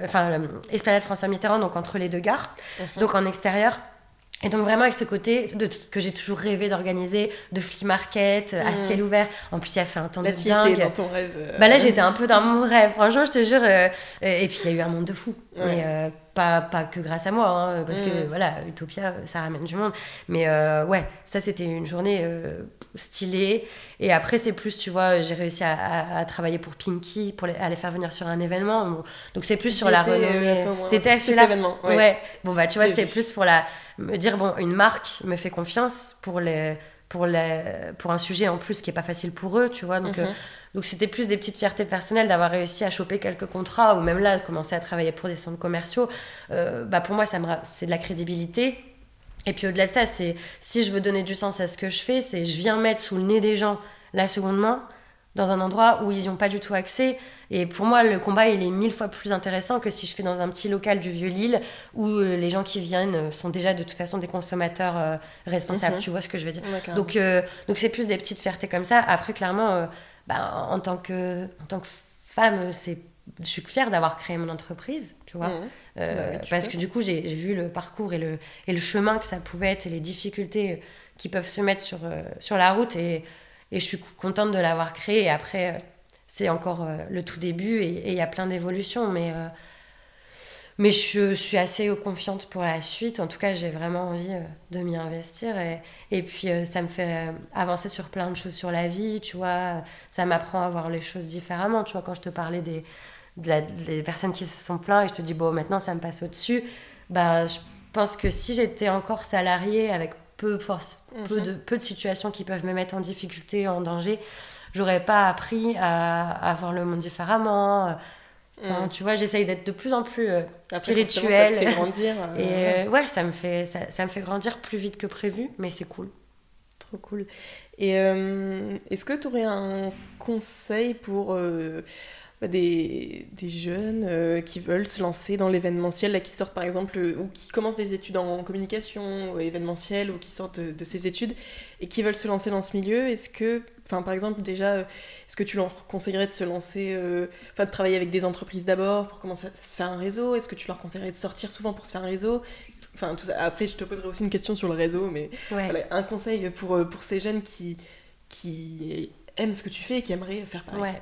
enfin, Esplanade François Mitterrand, donc entre les deux gares, mhm. donc en extérieur. Et donc vraiment avec ce côté de, que j'ai toujours rêvé d'organiser, de flea market à mmh. ciel ouvert. En plus, il a fait un temps de dingue. dans ton rêve. Euh. Bah là, j'étais un peu dans mon rêve. Franchement, je te jure. Euh, et puis, il y a eu un monde de fou. Mais euh, pas, pas que grâce à moi, hein, parce que mmh. voilà, Utopia, ça ramène du monde. Mais ouais, ça, c'était une journée stylée. Et après, c'est plus, tu vois, j'ai réussi à, travailler pour Pinky, pour les, à les faire venir sur un événement. donc, c'est plus sur la renommée. T'étais à cet événement. Ouais. ouais. Bon, bah, tu vois, c'était plus pour la me dire bon une marque me fait confiance pour les pour les pour un sujet en plus qui est pas facile pour eux tu vois. Donc mhm. euh, donc c'était plus des petites fiertés personnelles d'avoir réussi à choper quelques contrats ou même là de commencer à travailler pour des centres commerciaux. Euh, bah pour moi ça me c'est de la crédibilité. Et puis au-delà de ça c'est si je veux donner du sens à ce que je fais c'est je viens mettre sous le nez des gens la seconde main dans un endroit où ils n'ont pas du tout accès. Et pour moi, le combat, il est mille fois plus intéressant que si je fais dans un petit local du Vieux-Lille où euh, les gens qui viennent euh, sont déjà de toute façon des consommateurs euh, responsables. Mhm. Tu vois ce que je veux dire? Donc, donc c'est plus des petites fiertés comme ça. Après, clairement, bah, en, tant que, en tant que femme, c'est je suis fière d'avoir créé mon entreprise, tu vois. Mhm. Bah parce que du coup, j'ai vu le parcours et le, et le chemin que ça pouvait être et les difficultés qui peuvent se mettre sur, sur la route. Et et je suis contente de l'avoir créé. Après, euh, c'est encore euh, le tout début et il y a plein d'évolutions. Mais, euh, mais je suis assez confiante pour la suite. En tout cas, j'ai vraiment envie de m'y investir. Et, et puis, ça me fait avancer sur plein de choses sur la vie, tu vois. Ça m'apprend à voir les choses différemment. Tu vois, quand je te parlais des, des personnes qui se sont plaintes et je te dis, bon, maintenant, ça me passe au-dessus. Bah, je pense que si j'étais encore salariée avec peu, force, peu, mhm. de, peu de situations qui peuvent me mettre en difficulté, en danger, j'aurais pas appris à, à voir le monde différemment Mm. Tu vois, j'essaye d'être de plus en plus euh, spirituelle. Ça te fait grandir. [laughs] Euh, et euh, ouais, ça me fait, ça, ça, me fait grandir plus vite que prévu, mais c'est cool. Trop cool. Et est-ce que tu aurais un conseil pour des, des, jeunes qui veulent se lancer dans l'événementiel, qui sortent par exemple, ou qui commencent des études en communication événementielle, ou qui sortent de, de ces études, et qui veulent se lancer dans ce milieu Est-ce que Enfin, par exemple, déjà, euh, est-ce que tu leur conseillerais de se lancer, euh, enfin, de travailler avec des entreprises d'abord pour commencer à se faire un réseau? Est-ce que tu leur conseillerais de sortir souvent pour se faire un réseau? Enfin, tout ça. Après, je te poserai aussi une question sur le réseau, mais un conseil pour, euh, pour ces jeunes qui, qui aiment ce que tu fais et qui aimeraient faire pareil. Ouais.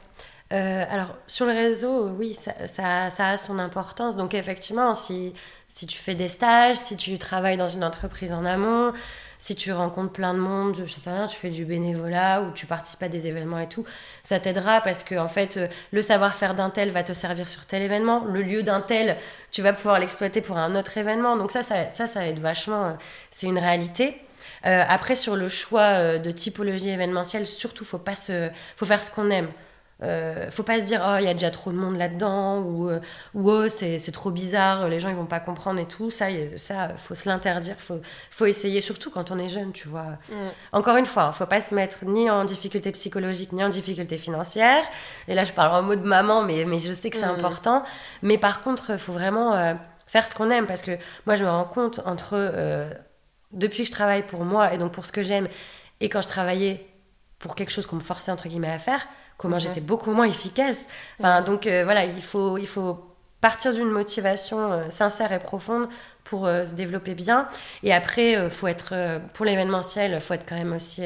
Alors, sur le réseau, oui, ça, a son importance. Donc, effectivement, si, tu fais des stages, si tu travailles dans une entreprise en amont, si tu rencontres plein de monde, je sais rien, tu fais du bénévolat ou tu participes à des événements et tout, ça t'aidera parce que en fait, euh, le savoir-faire d'un tel va te servir sur tel événement, le lieu d'un tel, tu vas pouvoir l'exploiter pour un autre événement. Donc ça, ça, ça, ça aide vachement. Euh, c'est une réalité. Euh, après, sur le choix de typologie événementielle, surtout, faut pas se, faut faire ce qu'on aime. Euh, faut pas se dire oh il y a déjà trop de monde là-dedans ou, euh, ou oh c'est, trop bizarre les gens ils vont pas comprendre et tout. Ça ça faut se l'interdire. Faut faut essayer surtout quand on est jeune tu vois. Mm. encore une fois hein, faut pas se mettre ni en difficulté psychologique ni en difficulté financière. Et là je parle en mode maman mais mais je sais que c'est mm. important. Mais par contre faut vraiment euh, faire ce qu'on aime. Parce que moi je me rends compte entre euh, depuis que je travaille pour moi et donc pour ce que j'aime et quand je travaillais pour quelque chose qu'on me forçait entre guillemets à faire comment j'étais beaucoup moins efficace. Enfin, donc euh, voilà, il faut, il faut partir d'une motivation euh, sincère et profonde pour euh, se développer bien. Et après, faut être, pour l'événementiel, il faut être quand même aussi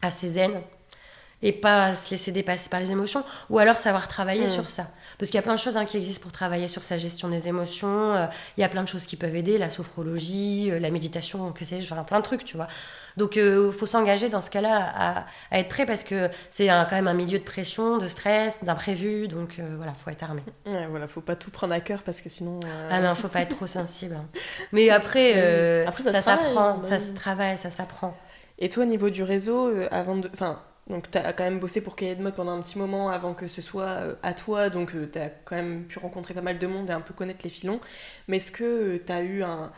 assez zen et pas se laisser dépasser par les émotions, ou alors savoir travailler mm. sur ça. Parce qu'il y a plein de choses hein, qui existent pour travailler sur sa gestion des émotions, il y a plein de choses qui peuvent aider, la sophrologie, la méditation, que sais-je, enfin, plein de trucs, tu vois. Donc il euh, faut s'engager dans ce cas-là à, être prêt parce que c'est quand même un milieu de pression, de stress, d'imprévu. Donc euh, voilà, faut être armé. Ouais, voilà, faut pas tout prendre à cœur parce que sinon. Euh, ah non, faut pas être trop sensible. Hein. [laughs] Mais après, après ça, s'apprend, ça se travaille, ça s'apprend. Et toi, au niveau du réseau, avant de. Enfin, donc tu as quand même bossé pour Cahier de mode pendant un petit moment avant que ce soit à toi, donc tu as quand même pu rencontrer pas mal de monde et un peu connaître les filons. Mais est-ce que tu as eu un,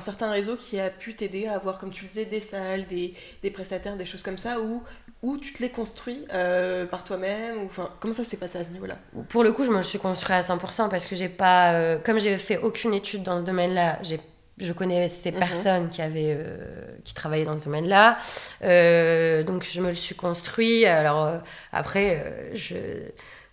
certain réseau qui a pu t'aider à avoir, comme tu le disais, des salles, des, prestataires, des choses comme ça, où tu te les construis euh, par toi-même enfin, Comment ça s'est passé à ce niveau-là? Pour le coup, je me suis construit à 100% parce que j'ai pas, euh, comme j'ai fait aucune étude dans ce domaine-là, j'ai je connais ces mhm. personnes qui avaient euh, qui travaillaient dans ce domaine-là donc je me le suis construit alors après je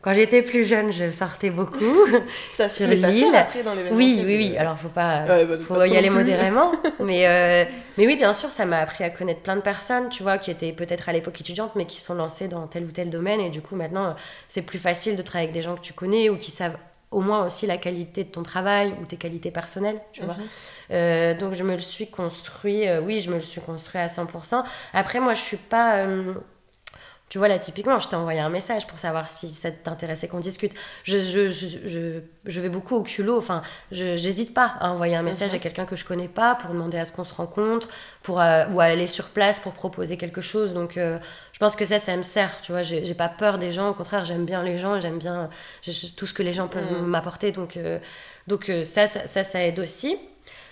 quand j'étais plus jeune, je sortais beaucoup [laughs] ça, sur l'île. après dans Oui, oui, oui. Alors, faut pas, bah, faut y aller modérément. [laughs] mais, euh, mais oui, bien sûr, ça m'a appris à connaître plein de personnes, tu vois, qui étaient peut-être à l'époque étudiantes, mais qui sont lancées dans tel ou tel domaine. Et du coup, maintenant, c'est plus facile de travailler avec des gens que tu connais ou qui savent au moins aussi la qualité de ton travail ou tes qualités personnelles, tu vois. Mhm. Euh, donc, je me le suis construit, euh, oui, je me le suis construit à 100%. Après, moi, je suis pas tu vois, là, typiquement, je t'ai envoyé un message pour savoir si ça t'intéressait qu'on discute. Je, je, je, je, vais beaucoup au culot. Enfin, j'hésite pas à envoyer un message à mhm. quelqu'un que je connais pas pour demander à ce qu'on se rencontre pour, euh, ou à aller sur place pour proposer quelque chose. Donc, euh, je pense que ça, ça me sert. Tu vois, j'ai pas peur des gens. Au contraire, j'aime bien les gens et j'aime bien tout ce que les gens peuvent mhm. m'apporter. Donc, euh, donc ça, ça, ça, aide aussi.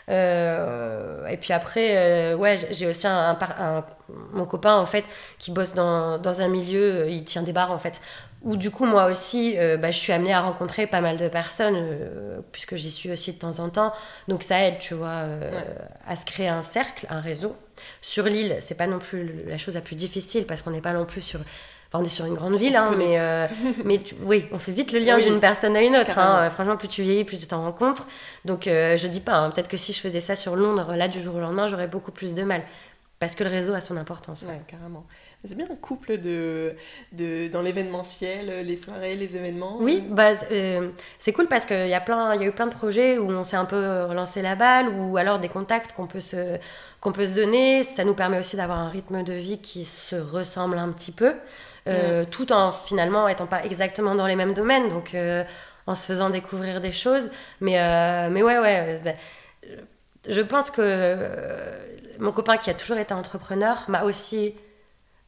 Euh, et puis après, euh, ouais, j'ai aussi un, mon copain en fait qui bosse dans, dans, un milieu, euh, il tient des bars en fait. Où du coup, moi aussi, bah, je suis amenée à rencontrer pas mal de personnes, puisque j'y suis aussi de temps en temps. Donc ça aide, tu vois, à se créer un cercle, un réseau. Sur l'île, c'est pas non plus la chose la plus difficile, parce qu'on n'est pas non plus sur Enfin, on est sur une grande ville, hein, mais, euh, mais oui, on fait vite le lien d'une personne à une autre. Hein. Franchement, plus tu vieillis, plus tu t'en rencontres. Donc, euh, je dis pas, hein, peut-être que si je faisais ça sur Londres, là, du jour au lendemain, j'aurais beaucoup plus de mal. parce que le réseau a son importance. Ouais, carrément. C'est bien un couple de, de dans l'événementiel, les soirées, les événements. Oui, bah, euh, c'est cool parce qu'il y, a plein, y a eu plein de projets où on s'est un peu relancé la balle ou alors des contacts qu'on peut, se, qu'on peut se donner. Ça nous permet aussi d'avoir un rythme de vie qui se ressemble un petit peu, euh, tout en finalement étant pas exactement dans les mêmes domaines, donc euh, en se faisant découvrir des choses. Mais, mais ouais, ouais. Bah, je pense que mon copain qui a toujours été entrepreneur m'a aussi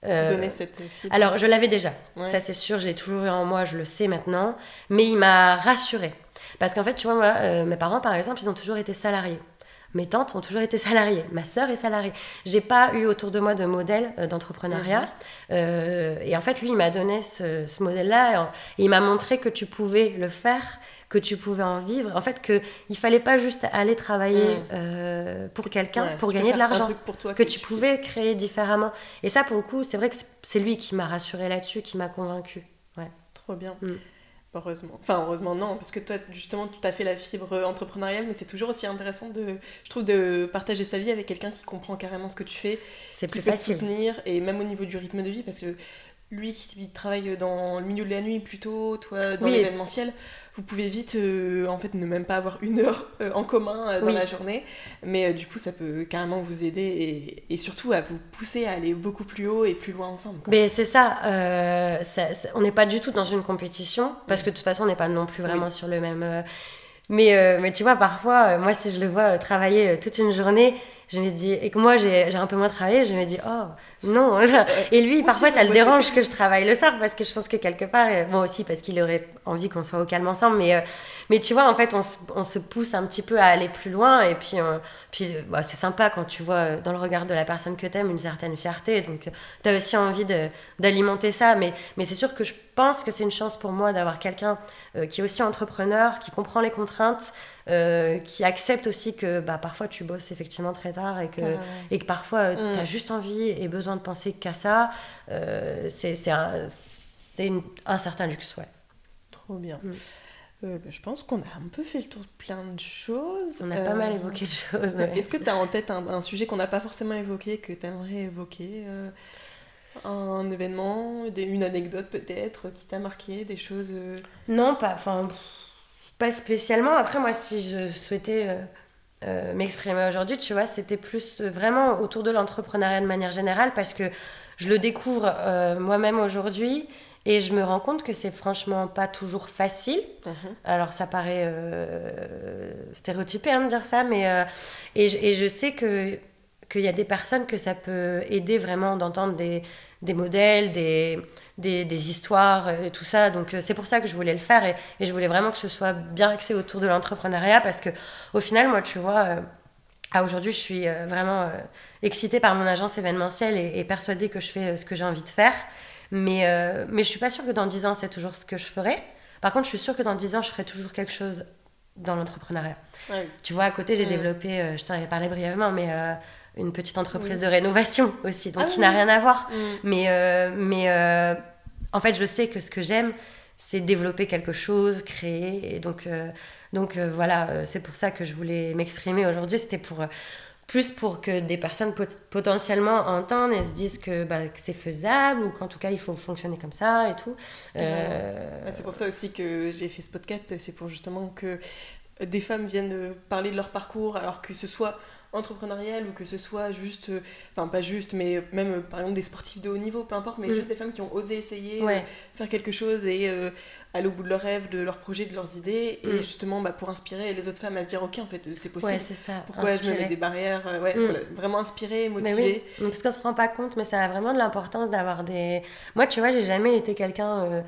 euh, donné cette fibre. Alors, je l'avais déjà. Ça, c'est sûr, j'ai toujours eu en moi, je le sais maintenant. Mais il m'a rassurée. Parce qu'en fait, tu vois, moi, euh, mes parents, par exemple, ils ont toujours été salariés. Mes tantes ont toujours été salariées. Ma sœur est salariée. J'ai pas eu autour de moi de modèle euh, d'entrepreneuriat. Mhm. et en fait, lui, il m'a donné ce, ce modèle-là. Et il m'a montré que tu pouvais le faire que tu pouvais en vivre. En fait, qu'il ne fallait pas juste aller travailler mm. euh, pour quelqu'un pour gagner de l'argent. Que, que, tu pouvais créer différemment. Et ça, pour le coup, c'est vrai que c'est lui qui m'a rassuré là-dessus, qui m'a convaincu. Ouais. Trop bien. Mm. Heureusement. Enfin, heureusement, non, parce que toi, justement, tu as fait la fibre entrepreneuriale, mais c'est toujours aussi intéressant, de, je trouve, de partager sa vie avec quelqu'un qui comprend carrément ce que tu fais. C'est plus peut facile. soutenir, et même au niveau du rythme de vie, parce que lui qui travaille dans le milieu de la nuit plutôt, toi dans l'événementiel, vous pouvez vite euh, en fait ne même pas avoir une [laughs] heure euh, en commun euh, dans la journée, mais du coup ça peut carrément vous aider et, surtout à vous pousser à aller beaucoup plus haut et plus loin ensemble. Mais c'est ça, on n'est pas du tout dans une compétition parce que de toute façon on n'est pas non plus vraiment sur le même. Mais, mais tu vois, parfois, moi si je le vois travailler toute une journée, je me dis, et que moi j'ai un peu moins travaillé, je me dis, oh non. Et lui, parfois, ça le dérange que je travaille le soir parce que je pense que quelque part, euh, moi aussi, parce qu'il aurait envie qu'on soit au calme ensemble, mais, euh, mais tu vois, en fait, on, on, se pousse un petit peu à aller plus loin et puis, euh, puis bah, c'est sympa quand tu vois dans le regard de la personne que tu aimes une certaine fierté, donc tu as aussi envie d'alimenter ça, mais, mais c'est sûr que je pense que c'est une chance pour moi d'avoir quelqu'un qui est aussi entrepreneur, qui comprend les contraintes, qui accepte aussi que bah, parfois tu bosses effectivement très tard et que, et que parfois tu as mm. juste envie et besoin de penser qu'à ça. Euh, c'est un, un, certain luxe, ouais. Trop bien. Mm. Euh, bah, je pense qu'on a un peu fait le tour de plein de choses. On a pas mal euh, évoqué de choses. [laughs] Est-ce que tu as en tête un, sujet qu'on n'a pas forcément évoqué, que tu aimerais évoquer Un événement, une anecdote peut-être qui t'a marqué, des choses Non, pas, enfin, pas spécialement. Après, moi, si je souhaitais euh, m'exprimer aujourd'hui, tu vois, c'était plus vraiment autour de l'entrepreneuriat de manière générale parce que je le découvre euh, moi-même aujourd'hui et je me rends compte que c'est franchement pas toujours facile. Mhm. Alors ça paraît euh, stéréotypé hein, de dire ça, mais et, et, je sais que qu'il y a des personnes que ça peut aider vraiment d'entendre des, des modèles, des, des, histoires et tout ça. Donc euh, c'est pour ça que je voulais le faire et, je voulais vraiment que ce soit bien axé autour de l'entrepreneuriat parce que au final, moi, tu vois, euh, à aujourd'hui, je suis euh, vraiment excitée par mon agence événementielle et, persuadée que je fais ce que j'ai envie de faire. Mais, mais je suis pas sûre que dans 10 ans, c'est toujours ce que je ferai. Par contre, je suis sûre que dans 10 ans, je ferai toujours quelque chose dans l'entrepreneuriat. Tu vois, à côté, j'ai développé, je t'en avais parlé brièvement, mais une petite entreprise de rénovation aussi, donc ah qui n'a rien à voir. Mm. Mais, euh, mais euh, en fait, je sais que ce que j'aime, c'est développer quelque chose, créer. Et donc, euh, donc voilà, c'est pour ça que je voulais m'exprimer aujourd'hui. C'était pour plus pour que des personnes potentiellement entendent et se disent que, bah, que c'est faisable ou qu'en tout cas il faut fonctionner comme ça et tout. C'est pour ça aussi que j'ai fait ce podcast, c'est pour justement que des femmes viennent parler de leur parcours alors que ce soit entrepreneuriale ou que ce soit juste, euh, enfin pas juste, mais même euh, par exemple des sportifs de haut niveau, peu importe, mais mm. juste des femmes qui ont osé essayer, euh, faire quelque chose et aller au bout de leurs rêves, de leurs projets, de leurs idées, et mm. justement bah, pour inspirer les autres femmes à se dire ok en fait c'est possible, ça, pourquoi je me mets des barrières, ouais, mm. vraiment inspirer, motiver. parce qu'on se rend pas compte, mais ça a vraiment de l'importance d'avoir des... Moi tu vois j'ai jamais été quelqu'un euh,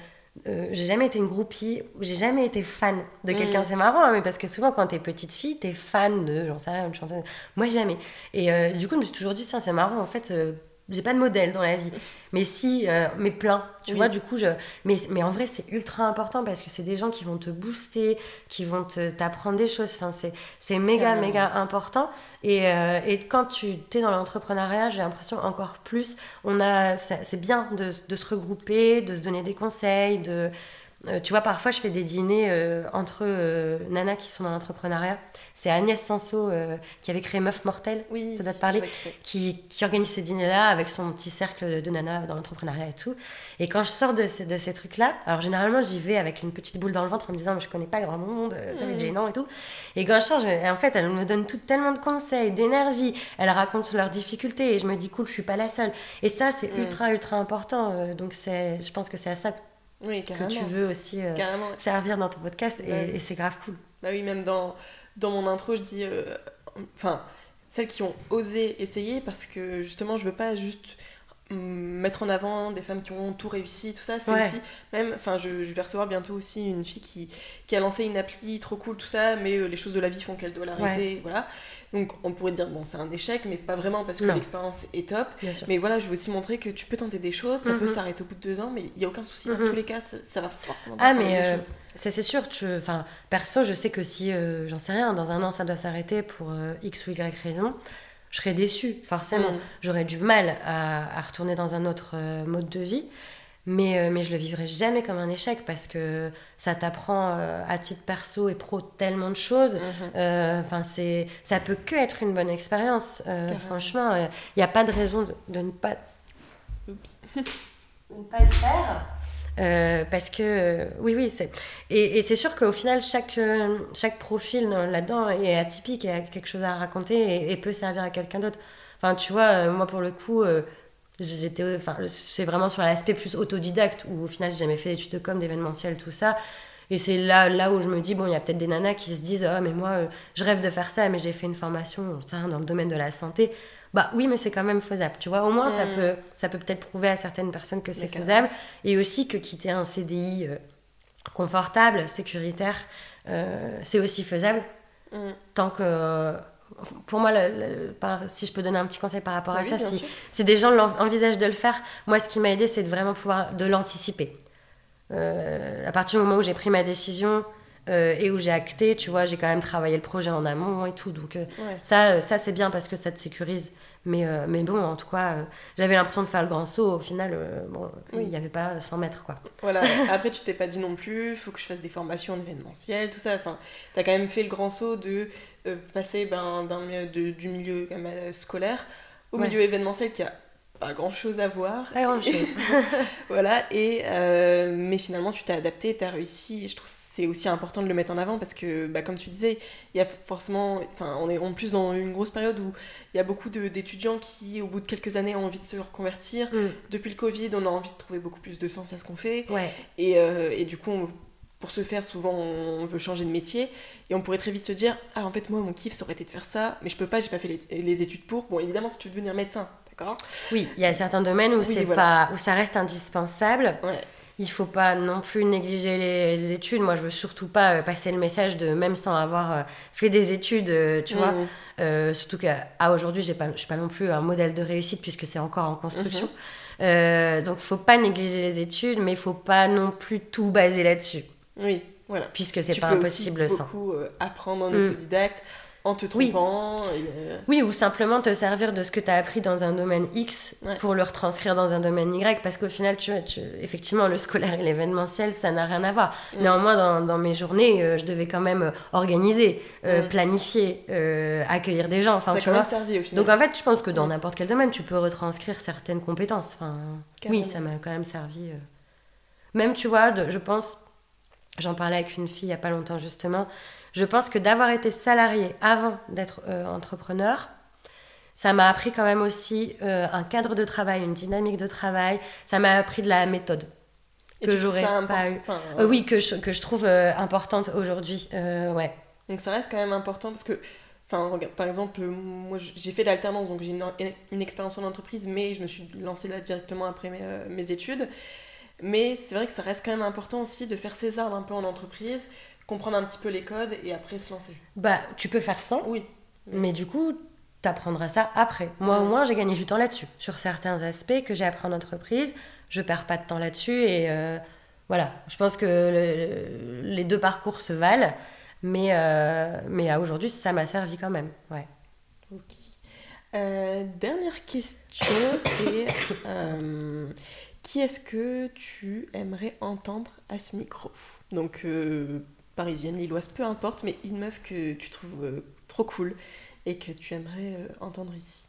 j'ai jamais été une groupie, j'ai jamais été fan de quelqu'un. Mm. C'est marrant, hein, mais parce que souvent, quand t'es petite fille, t'es fan de, j'en sais rien, une chanteuse. Moi, jamais. Et euh, du coup, je me suis toujours dit, tiens, c'est marrant, en fait, euh, j'ai pas de modèle dans la vie. Mais si, euh, mais plein. Tu vois, du coup, je. Mais, mais en vrai, c'est ultra important parce que c'est des gens qui vont te booster, qui vont t'apprendre des choses. Enfin, c'est méga, méga important. Et, euh, et quand tu es dans l'entrepreneuriat, j'ai l'impression encore plus, on a. C'est bien de, de, se regrouper, de se donner des conseils, de Euh, tu vois, parfois, je fais des dîners euh, entre euh, nanas qui sont dans l'entrepreneuriat. C'est Agnès Sanso qui avait créé Meuf Mortelle, Oui, ça doit te parler, qui, qui organise ces dîners-là avec son petit cercle de nanas dans l'entrepreneuriat et tout. Et quand je sors de ces, de ces trucs-là, alors généralement, j'y vais avec une petite boule dans le ventre en me disant, mais je connais pas grand monde, ça va être gênant et tout. Et quand je sors, je- en fait, elles me donnent tout, tellement de conseils, d'énergie. Elles racontent leurs difficultés et je me dis, cool, je suis pas la seule. Et ça, c'est ultra, ultra important. euh, donc, c'est, je pense que c'est à ça Oui, que carrément. tu veux aussi euh, servir dans ton podcast et, Ouais. et c'est grave cool. Bah oui, même dans, dans mon intro, je dis. euh, Enfin, celles qui ont osé essayer, parce que justement, je veux pas juste mettre en avant des femmes qui ont tout réussi, tout ça. C'est Ouais. aussi. Même, enfin, je, je vais recevoir bientôt aussi une fille qui, qui a lancé une appli trop cool, tout ça, mais euh, les choses de la vie font qu'elle doit l'arrêter. Voilà. Donc, on pourrait dire, bon, c'est un échec, mais pas vraiment parce que l'expérience est top. Mais voilà, je veux aussi montrer que tu peux tenter des choses, ça peut Mhm. s'arrêter au bout de deux ans, mais il n'y a aucun souci. Dans Mhm. tous les cas, ça, ça va forcément Ah, mais, euh, c'est sûr. Tu, enfin, perso, je sais que si, euh, j'en sais rien, dans un an, ça doit s'arrêter pour euh, X ou Y raison, je serais déçue, forcément. Mhm. J'aurais du mal à, à retourner dans un autre euh, mode de vie. Mais, euh, mais je le vivrai jamais comme un échec parce que ça t'apprend euh, à titre perso et pro tellement de choses. Euh, Enfin, c'est, ça peut que être une bonne expérience. Euh, franchement, il n'y a pas de raison de, de ne pas Oups. [laughs] de ne pas le faire. Euh, parce que euh, oui oui c'est et, c'est sûr qu'au final chaque euh, chaque profil dans- là-dedans est atypique et a quelque chose à raconter et, peut servir à quelqu'un d'autre. Enfin tu vois moi pour le coup j'étais enfin c'est vraiment sur l'aspect plus autodidacte où au final j'ai jamais fait d'études de com d'événementiel tout ça. Et c'est là là où je me dis bon il y a peut-être des nanas qui se disent ah mais moi je rêve de faire ça mais j'ai fait une formation dans le domaine de la santé bah oui mais c'est quand même faisable tu vois. Au moins ça Mm. peut ça peut peut-être prouver à certaines personnes que c'est faisable. Et aussi que quitter un CDI euh, confortable sécuritaire euh, c'est aussi faisable. Mhm. tant que pour moi le- le- par- si je peux donner un petit conseil par rapport Bah à oui, ça si, si des gens envisagent de le faire moi ce qui m'a aidé c'est de vraiment pouvoir de l'anticiper. Euh, à partir du moment où j'ai pris ma décision euh, et où j'ai acté tu vois j'ai quand même travaillé le projet en amont et tout donc euh, Ouais. ça, euh, ça c'est bien parce que ça te sécurise. Mais, mais bon, en tout cas, j'avais l'impression de faire le grand saut. Au final, bon, Oui. il n'y avait pas 100 mètres, quoi. Voilà. [laughs] Après, tu t'es pas dit non plus, faut que je fasse des formations en événementiel, tout ça. Enfin, t'as quand même fait le grand saut de passer ben, de- du milieu quand même, scolaire au Ouais. milieu événementiel qui a pas grand chose à voir. Pas grand-chose. [laughs] Voilà. Et mais finalement, tu t'es adapté, t'as réussi. Et je trouve c'est aussi important de le mettre en avant parce que, bah, comme tu disais, il y a forcément, enfin, on est en plus dans une grosse période où il y a beaucoup d'étudiants qui, au bout de quelques années, ont envie de se reconvertir. Mm. Depuis le Covid, on a envie de trouver beaucoup plus de sens à ce qu'on fait. Ouais, Et, euh, et du coup, on- pour ce faire, souvent, on veut changer de métier. Et on pourrait très vite se dire Ah, en fait, moi, mon kiff, ça aurait été de faire ça, mais je peux pas, j'ai pas fait les, les études pour. Bon, évidemment, si tu veux devenir médecin, d'accord? Oui, il y a certains domaines où, Oui, voilà. pas, où ça reste indispensable. Ouais. Il faut pas non plus négliger les études. Moi, je veux surtout pas euh, passer le message de même sans avoir euh, fait des études, euh, tu vois. Mm. Euh, surtout qu'à aujourd'hui, je suis pas non plus un modèle de réussite puisque c'est encore en construction. Mhm. Euh, donc, faut pas négliger les études, mais il faut pas non plus tout baser là-dessus, Oui, voilà. puisque c'est pas peux impossible aussi sans. beaucoup apprendre en Mm. autodidacte, en te Oui. trompant. et, euh, Oui, ou simplement te servir de ce que tu as appris dans un domaine X Ouais. pour le retranscrire dans un domaine Y, parce qu'au final, tu, tu- effectivement, le scolaire et l'événementiel, ça n'a rien à voir. Néanmoins, dans, dans mes journées, euh, je devais quand même euh, organiser, euh, planifier, euh, accueillir des gens. Enfin, tu quand vois. même servi au final. Donc en fait, je pense que dans n'importe quel domaine, tu peux retranscrire certaines compétences. Enfin, Carrément. oui, ça m'a quand même servi. Même, tu vois, de- je pense, j'en parlais avec une fille il n'y a pas longtemps justement, je pense que d'avoir été salarié avant d'être euh, entrepreneur, ça m'a appris quand même aussi euh, un cadre de travail, une dynamique de travail, ça m'a appris de la méthode. Et que j'aurais pas important- eu. enfin, Euh, oui, que je, que je trouve euh, importante aujourd'hui. Ouais. Donc ça reste quand même important parce que, enfin, regarde, par exemple, moi j'ai fait l'alternance, donc j'ai une, une expérience en entreprise, mais je me suis lancée là directement après mes, mes études. Mais c'est vrai que ça reste quand même important aussi de faire ses armes un peu en entreprise, comprendre un petit peu les codes et après se lancer. Bah, tu peux faire sans, Oui, Mais du coup, tu apprendras ça après. Moi, au Mm. moins, j'ai gagné du temps là-dessus. Sur certains aspects que j'ai appris en entreprise, je perds pas de temps là-dessus. Et euh, voilà, je pense que le- les deux parcours se valent. Mais, euh, mais à aujourd'hui, ça m'a servi quand même. Ouais. ok. Euh, dernière question, c'est [coughs] qui est-ce que tu aimerais entendre à ce micro? Donc, parisienne, lilloise, peu importe, mais une meuf que tu trouves euh, trop cool et que tu aimerais euh, entendre ici.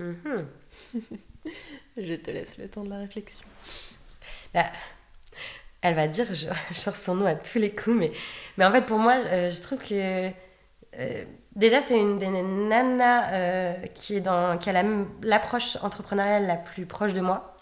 Mhm. [laughs] Je te laisse le temps de la réflexion. Bah, elle va dire, je, [laughs] je sors son nom à tous les coups, mais, mais en fait, pour moi, euh, je trouve que. euh, déjà, c'est une des nanas euh, qui, est dans, qui a la l'approche entrepreneuriale la plus proche de moi.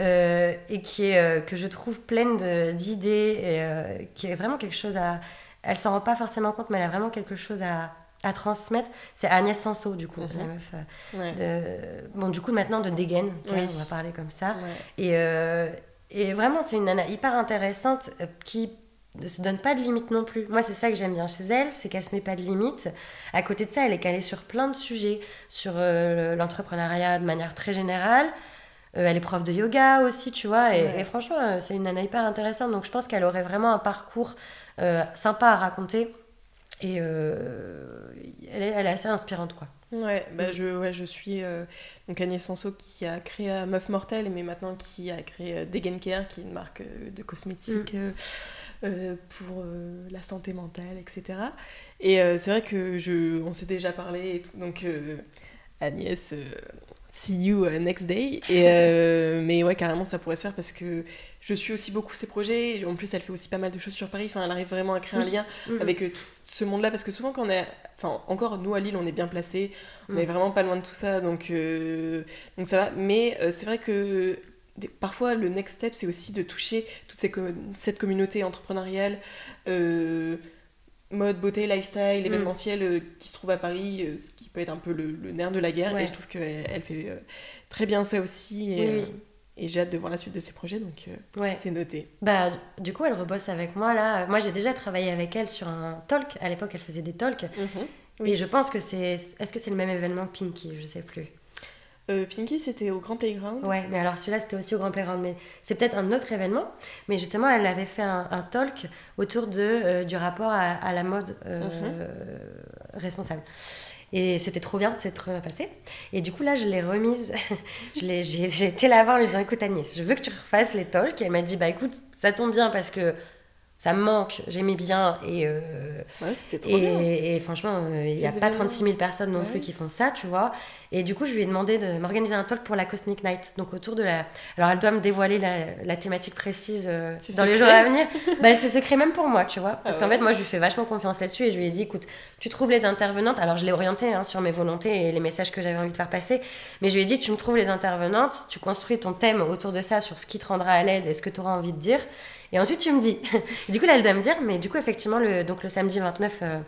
Euh, et qui est, euh, que je trouve pleine d'idées, et euh, qui est vraiment quelque chose à. Elle s'en rend pas forcément compte, mais elle a vraiment quelque chose à, à transmettre. C'est Agnès Sanso, du coup, Mhm. la meuf. euh, Ouais. de, bon, du coup, maintenant de Degen, Oui. on va parler comme ça. Ouais. Et, euh, et vraiment, c'est une nana hyper intéressante qui ne se donne pas de limites non plus. Moi, c'est ça que j'aime bien chez elle, c'est qu'elle se met pas de limites. À côté de ça, elle est calée sur plein de sujets, sur euh, l'entrepreneuriat de manière très générale. Euh, elle est prof de yoga aussi, tu vois. Et, Ouais. et franchement, euh, c'est une nana hyper intéressante. Donc, je pense qu'elle aurait vraiment un parcours euh, sympa à raconter. Et elle, est, elle est assez inspirante, quoi. Ouais, bah Mm. je, ouais, je suis euh, donc Agnès Sanso qui a créé Meuf Mortelle, mais maintenant qui a créé Degen Care, qui est une marque euh, de cosmétiques euh, pour la santé mentale, etc. Et c'est vrai que je, on s'est déjà parlé, et tout, donc Agnès, see you uh, next day. Et, euh, mais ouais, carrément, ça pourrait se faire parce que je suis aussi beaucoup ses projets. En plus, elle fait aussi pas mal de choses sur Paris. Enfin, elle arrive vraiment à créer un lien Mhm. avec euh, tout ce monde-là parce que souvent quand on est enfin encore nous à Lille on est bien placé on Mm. est vraiment pas loin de tout ça donc euh, donc ça va mais euh, c'est vrai que parfois le next step c'est aussi de toucher toute ces cette communauté entrepreneuriale euh, mode beauté lifestyle événementiel euh, qui se trouve à Paris euh, ce qui peut être un peu le, le nerf de la guerre Ouais. et je trouve qu'elle elle fait euh, très bien ça aussi et, Oui, oui. et j'ai hâte de voir la suite de ses projets donc Ouais. c'est noté Bah, du coup, elle rebosse avec moi là. Moi, j'ai déjà travaillé avec elle sur un talk. À l'époque, elle faisait des talks. Oui. Et je pense que c'est. Est-ce que c'est le même événement que Pinky? Je sais plus. Euh, Pinky c'était au Grand Playground Ouais, mais alors celui-là, c'était aussi au Grand Playground. Mais c'est peut-être un autre événement. Mais justement, elle avait fait un, un talk autour de, euh, du rapport à, à la mode euh, responsable. Et c'était trop bien, trop bien passé. Et du coup, là, je l'ai remise. [laughs] J'ai été la voir en lui disant Écoute, Agnès, je veux que tu refasses les talks. Et elle m'a dit Bah écoute, ça tombe bien parce que ça me manque, j'aimais bien. Et, euh, ouais c'était trop bien et, et franchement, euh, il n'y a pas événements. 36 000 personnes non Ouais. plus qui font ça, tu vois. Et du coup, je lui ai demandé de m'organiser un talk pour la Cosmic Night. Donc, autour de la. Alors, elle doit me dévoiler la, la thématique précise euh, dans les jours à venir. [laughs] bah, c'est secret même pour moi, tu vois. Parce Ah qu'en fait, moi, je lui fais vachement confiance là-dessus et je lui ai dit écoute, tu trouves les intervenantes. Alors, je l'ai orienté hein, sur mes volontés et les messages que j'avais envie de faire passer. Mais je lui ai dit tu me trouves les intervenantes, tu construis ton thème autour de ça, sur ce qui te rendra à l'aise et ce que tu auras envie de dire. Et ensuite, tu me dis. [laughs] Du coup, là, elle doit me dire, mais du coup, effectivement, le, donc, le samedi 29 euh,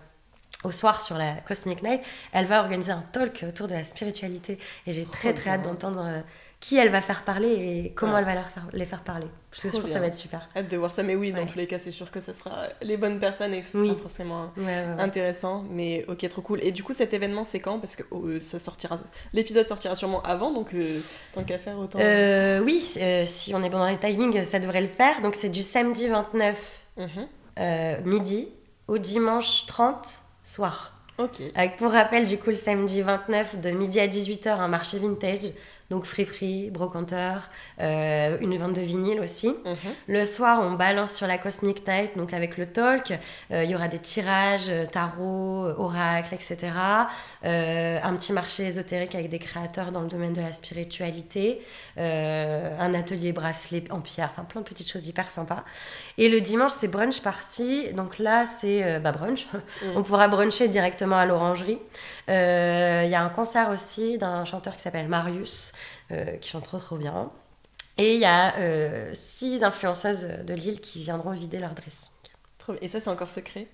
au soir sur la Cosmic Night, elle va organiser un talk autour de la spiritualité. Et j'ai très, très hâte d'entendre euh, qui elle va faire parler et comment Ouais. elle va leur faire- les faire parler. Je suis Trop sûre que ça va être super. Hâte de voir ça, mais oui, dans Ouais. tous les cas, c'est sûr que ça sera les bonnes personnes et que ce Oui. sera forcément Ouais, intéressant. Mais ok, trop cool. Et du coup, cet événement, c'est quand? Parce que euh, ça sortira, l'épisode sortira sûrement avant, donc euh, tant qu'à faire, autant. Euh, oui, si on est bon dans les timings, ça devrait le faire. Donc, c'est du samedi 29 Mhm. midi au dimanche 30 soir. Ok. Avec pour rappel, du coup, le samedi 29 de midi à 18h, un marché vintage. Donc friperie, brocanteur, euh, une vente de vinyle aussi. Mhm. Le soir, on balance sur la Cosmic Night, donc avec le talk. Euh, Il y aura des tirages, euh, tarot, oracle, etc. Euh, un petit marché ésotérique avec des créateurs dans le domaine de la spiritualité. Un atelier bracelet en pierre, enfin plein de petites choses hyper sympas. Et le dimanche, c'est brunch party. Donc là, c'est bah, brunch. [laughs] On pourra bruncher directement à l'orangerie. Euh, Il y a un concert aussi d'un chanteur qui s'appelle Marius, euh, qui chante trop trop bien. Et il y a euh, six influenceuses de Lille qui viendront vider leur dressing. Et ça, c'est encore secret?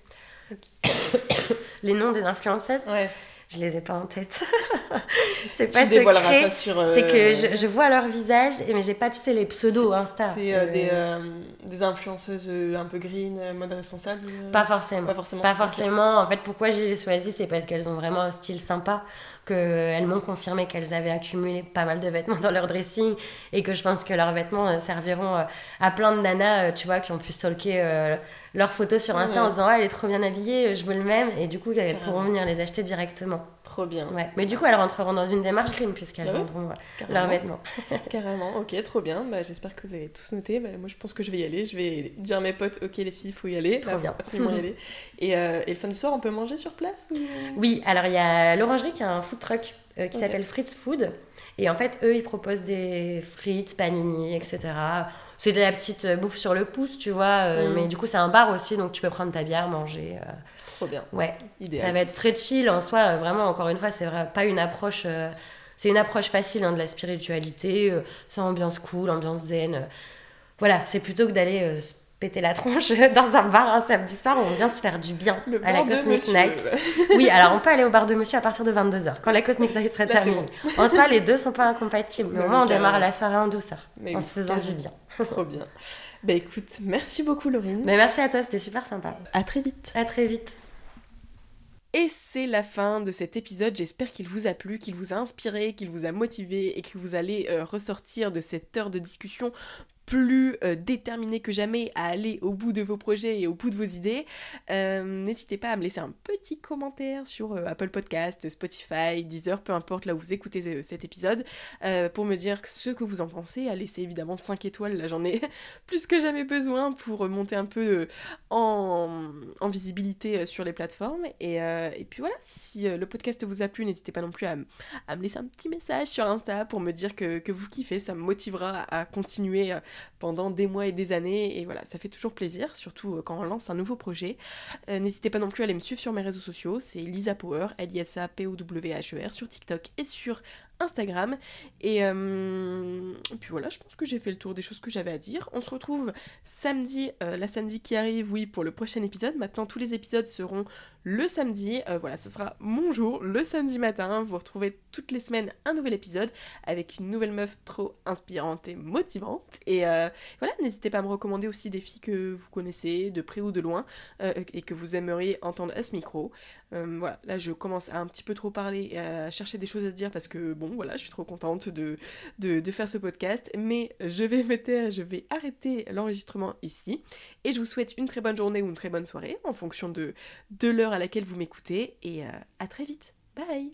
[coughs] Les noms des influenceuses, Ouais. Je les ai pas en tête. [laughs] c'est Tu pas dévoileras secret. ça sur. euh, C'est que je, je vois leur visage, mais j'ai pas, tu sais, les pseudos Insta. C'est euh, Euh, des, euh, des influenceuses un peu green, mode responsable Pas forcément. Pas forcément. Pas. En fait, pourquoi je les ai choisies, c'est parce qu'elles ont vraiment un style sympa, qu'elles m'ont confirmé qu'elles avaient accumulé pas mal de vêtements dans leur dressing et que je pense que leurs vêtements serviront à plein de nanas, tu vois, qui ont pu stalker leurs photos sur Insta Ouais. en se disant ah, elle est trop bien habillée, je veux le même, et du coup, elles pourront venir les acheter directement. Trop bien. Ouais. Mais du coup, elles rentreront dans une démarche green puisqu'elles oui, vendront Carrément. leurs vêtements. [laughs] Carrément, ok, trop bien. Bah, J'espère que vous avez tous noté. Bah, moi, je pense que je vais y aller. Je vais dire à mes potes, ok, les filles, il faut y aller. Trop Là, bien. faut absolument y [laughs] aller. Et, euh, et le samedi soir, on peut manger sur place ou... Oui, alors il y a l'Orangerie qui a un food truck euh, qui s'appelle Fritz Food. Et en fait, eux, ils proposent des frites, panini, etc. C'est de la petite euh, bouffe sur le pouce, tu vois. euh, Mm. Mais du coup, c'est un bar aussi, donc tu peux prendre ta bière, manger. euh, Trop bien, ouais, idéal. ça va être très chill en soi. euh, Vraiment, encore une fois, c'est pas une approche. c'est une approche facile hein, de la spiritualité. c'est ambiance cool, ambiance zen. voilà, c'est plutôt que d'aller péter la tronche [laughs] dans un bar un samedi soir, on vient se faire du bien Le à la Cosmic. Night. Oui, alors on peut aller au bar de monsieur à partir de 22h, quand la Cosmic Night sera terminée. En soi, les deux sont pas incompatibles, mais Mais au moins on démarre carrément. la soirée en douceur, Mais en oui, se faisant du bien. Trop bien. Bah écoute, merci beaucoup Laurine. Mais merci à toi, c'était super sympa. À très vite. À très vite. Et c'est la fin de cet épisode. J'espère qu'il vous a plu, qu'il vous a inspiré, qu'il vous a motivé et que vous allez euh, ressortir de cette heure de discussion plus euh, déterminé que jamais à aller au bout de vos projets et au bout de vos idées. Euh, N'hésitez pas à me laisser un petit commentaire sur euh, Apple Podcast, Spotify, Deezer, peu importe là où vous écoutez cet épisode, pour me dire ce que vous en pensez. À laisser évidemment 5 étoiles, là j'en ai [laughs] plus que jamais besoin pour monter un peu en, visibilité sur les plateformes. Et, puis voilà, si le podcast vous a plu, n'hésitez pas non plus à, me laisser un petit message sur Insta pour me dire que, vous kiffez, ça me motivera à continuer pendant des mois et des années. Et voilà, ça fait toujours plaisir, surtout euh, quand on lance un nouveau projet. Euh, n'hésitez pas non plus à aller me suivre sur mes réseaux sociaux, c'est Lisa Power, L-I-S-A-P-O-W-H-E-R, sur TikTok et sur Instagram. Et, euh, puis voilà, je pense que j'ai fait le tour des choses que j'avais à dire. On se retrouve samedi, euh, la samedi qui arrive, oui, pour le prochain épisode. Maintenant, tous les épisodes seront le samedi. Euh, voilà, ce sera mon jour, le samedi matin. Vous retrouvez toutes les semaines un nouvel épisode avec une nouvelle meuf trop inspirante et motivante. Et voilà, n'hésitez pas à me recommander aussi des filles que vous connaissez, de près ou de loin, et que vous aimeriez entendre à ce micro. Euh, voilà, là je commence à un petit peu trop parler et à chercher des choses à dire parce que bon, voilà, je suis trop contente de, de, faire ce podcast. Mais je vais me taire, je vais arrêter l'enregistrement ici. Et je vous souhaite une très bonne journée ou une très bonne soirée en fonction de, de l'heure à laquelle vous m'écoutez. Et euh, à très vite. Bye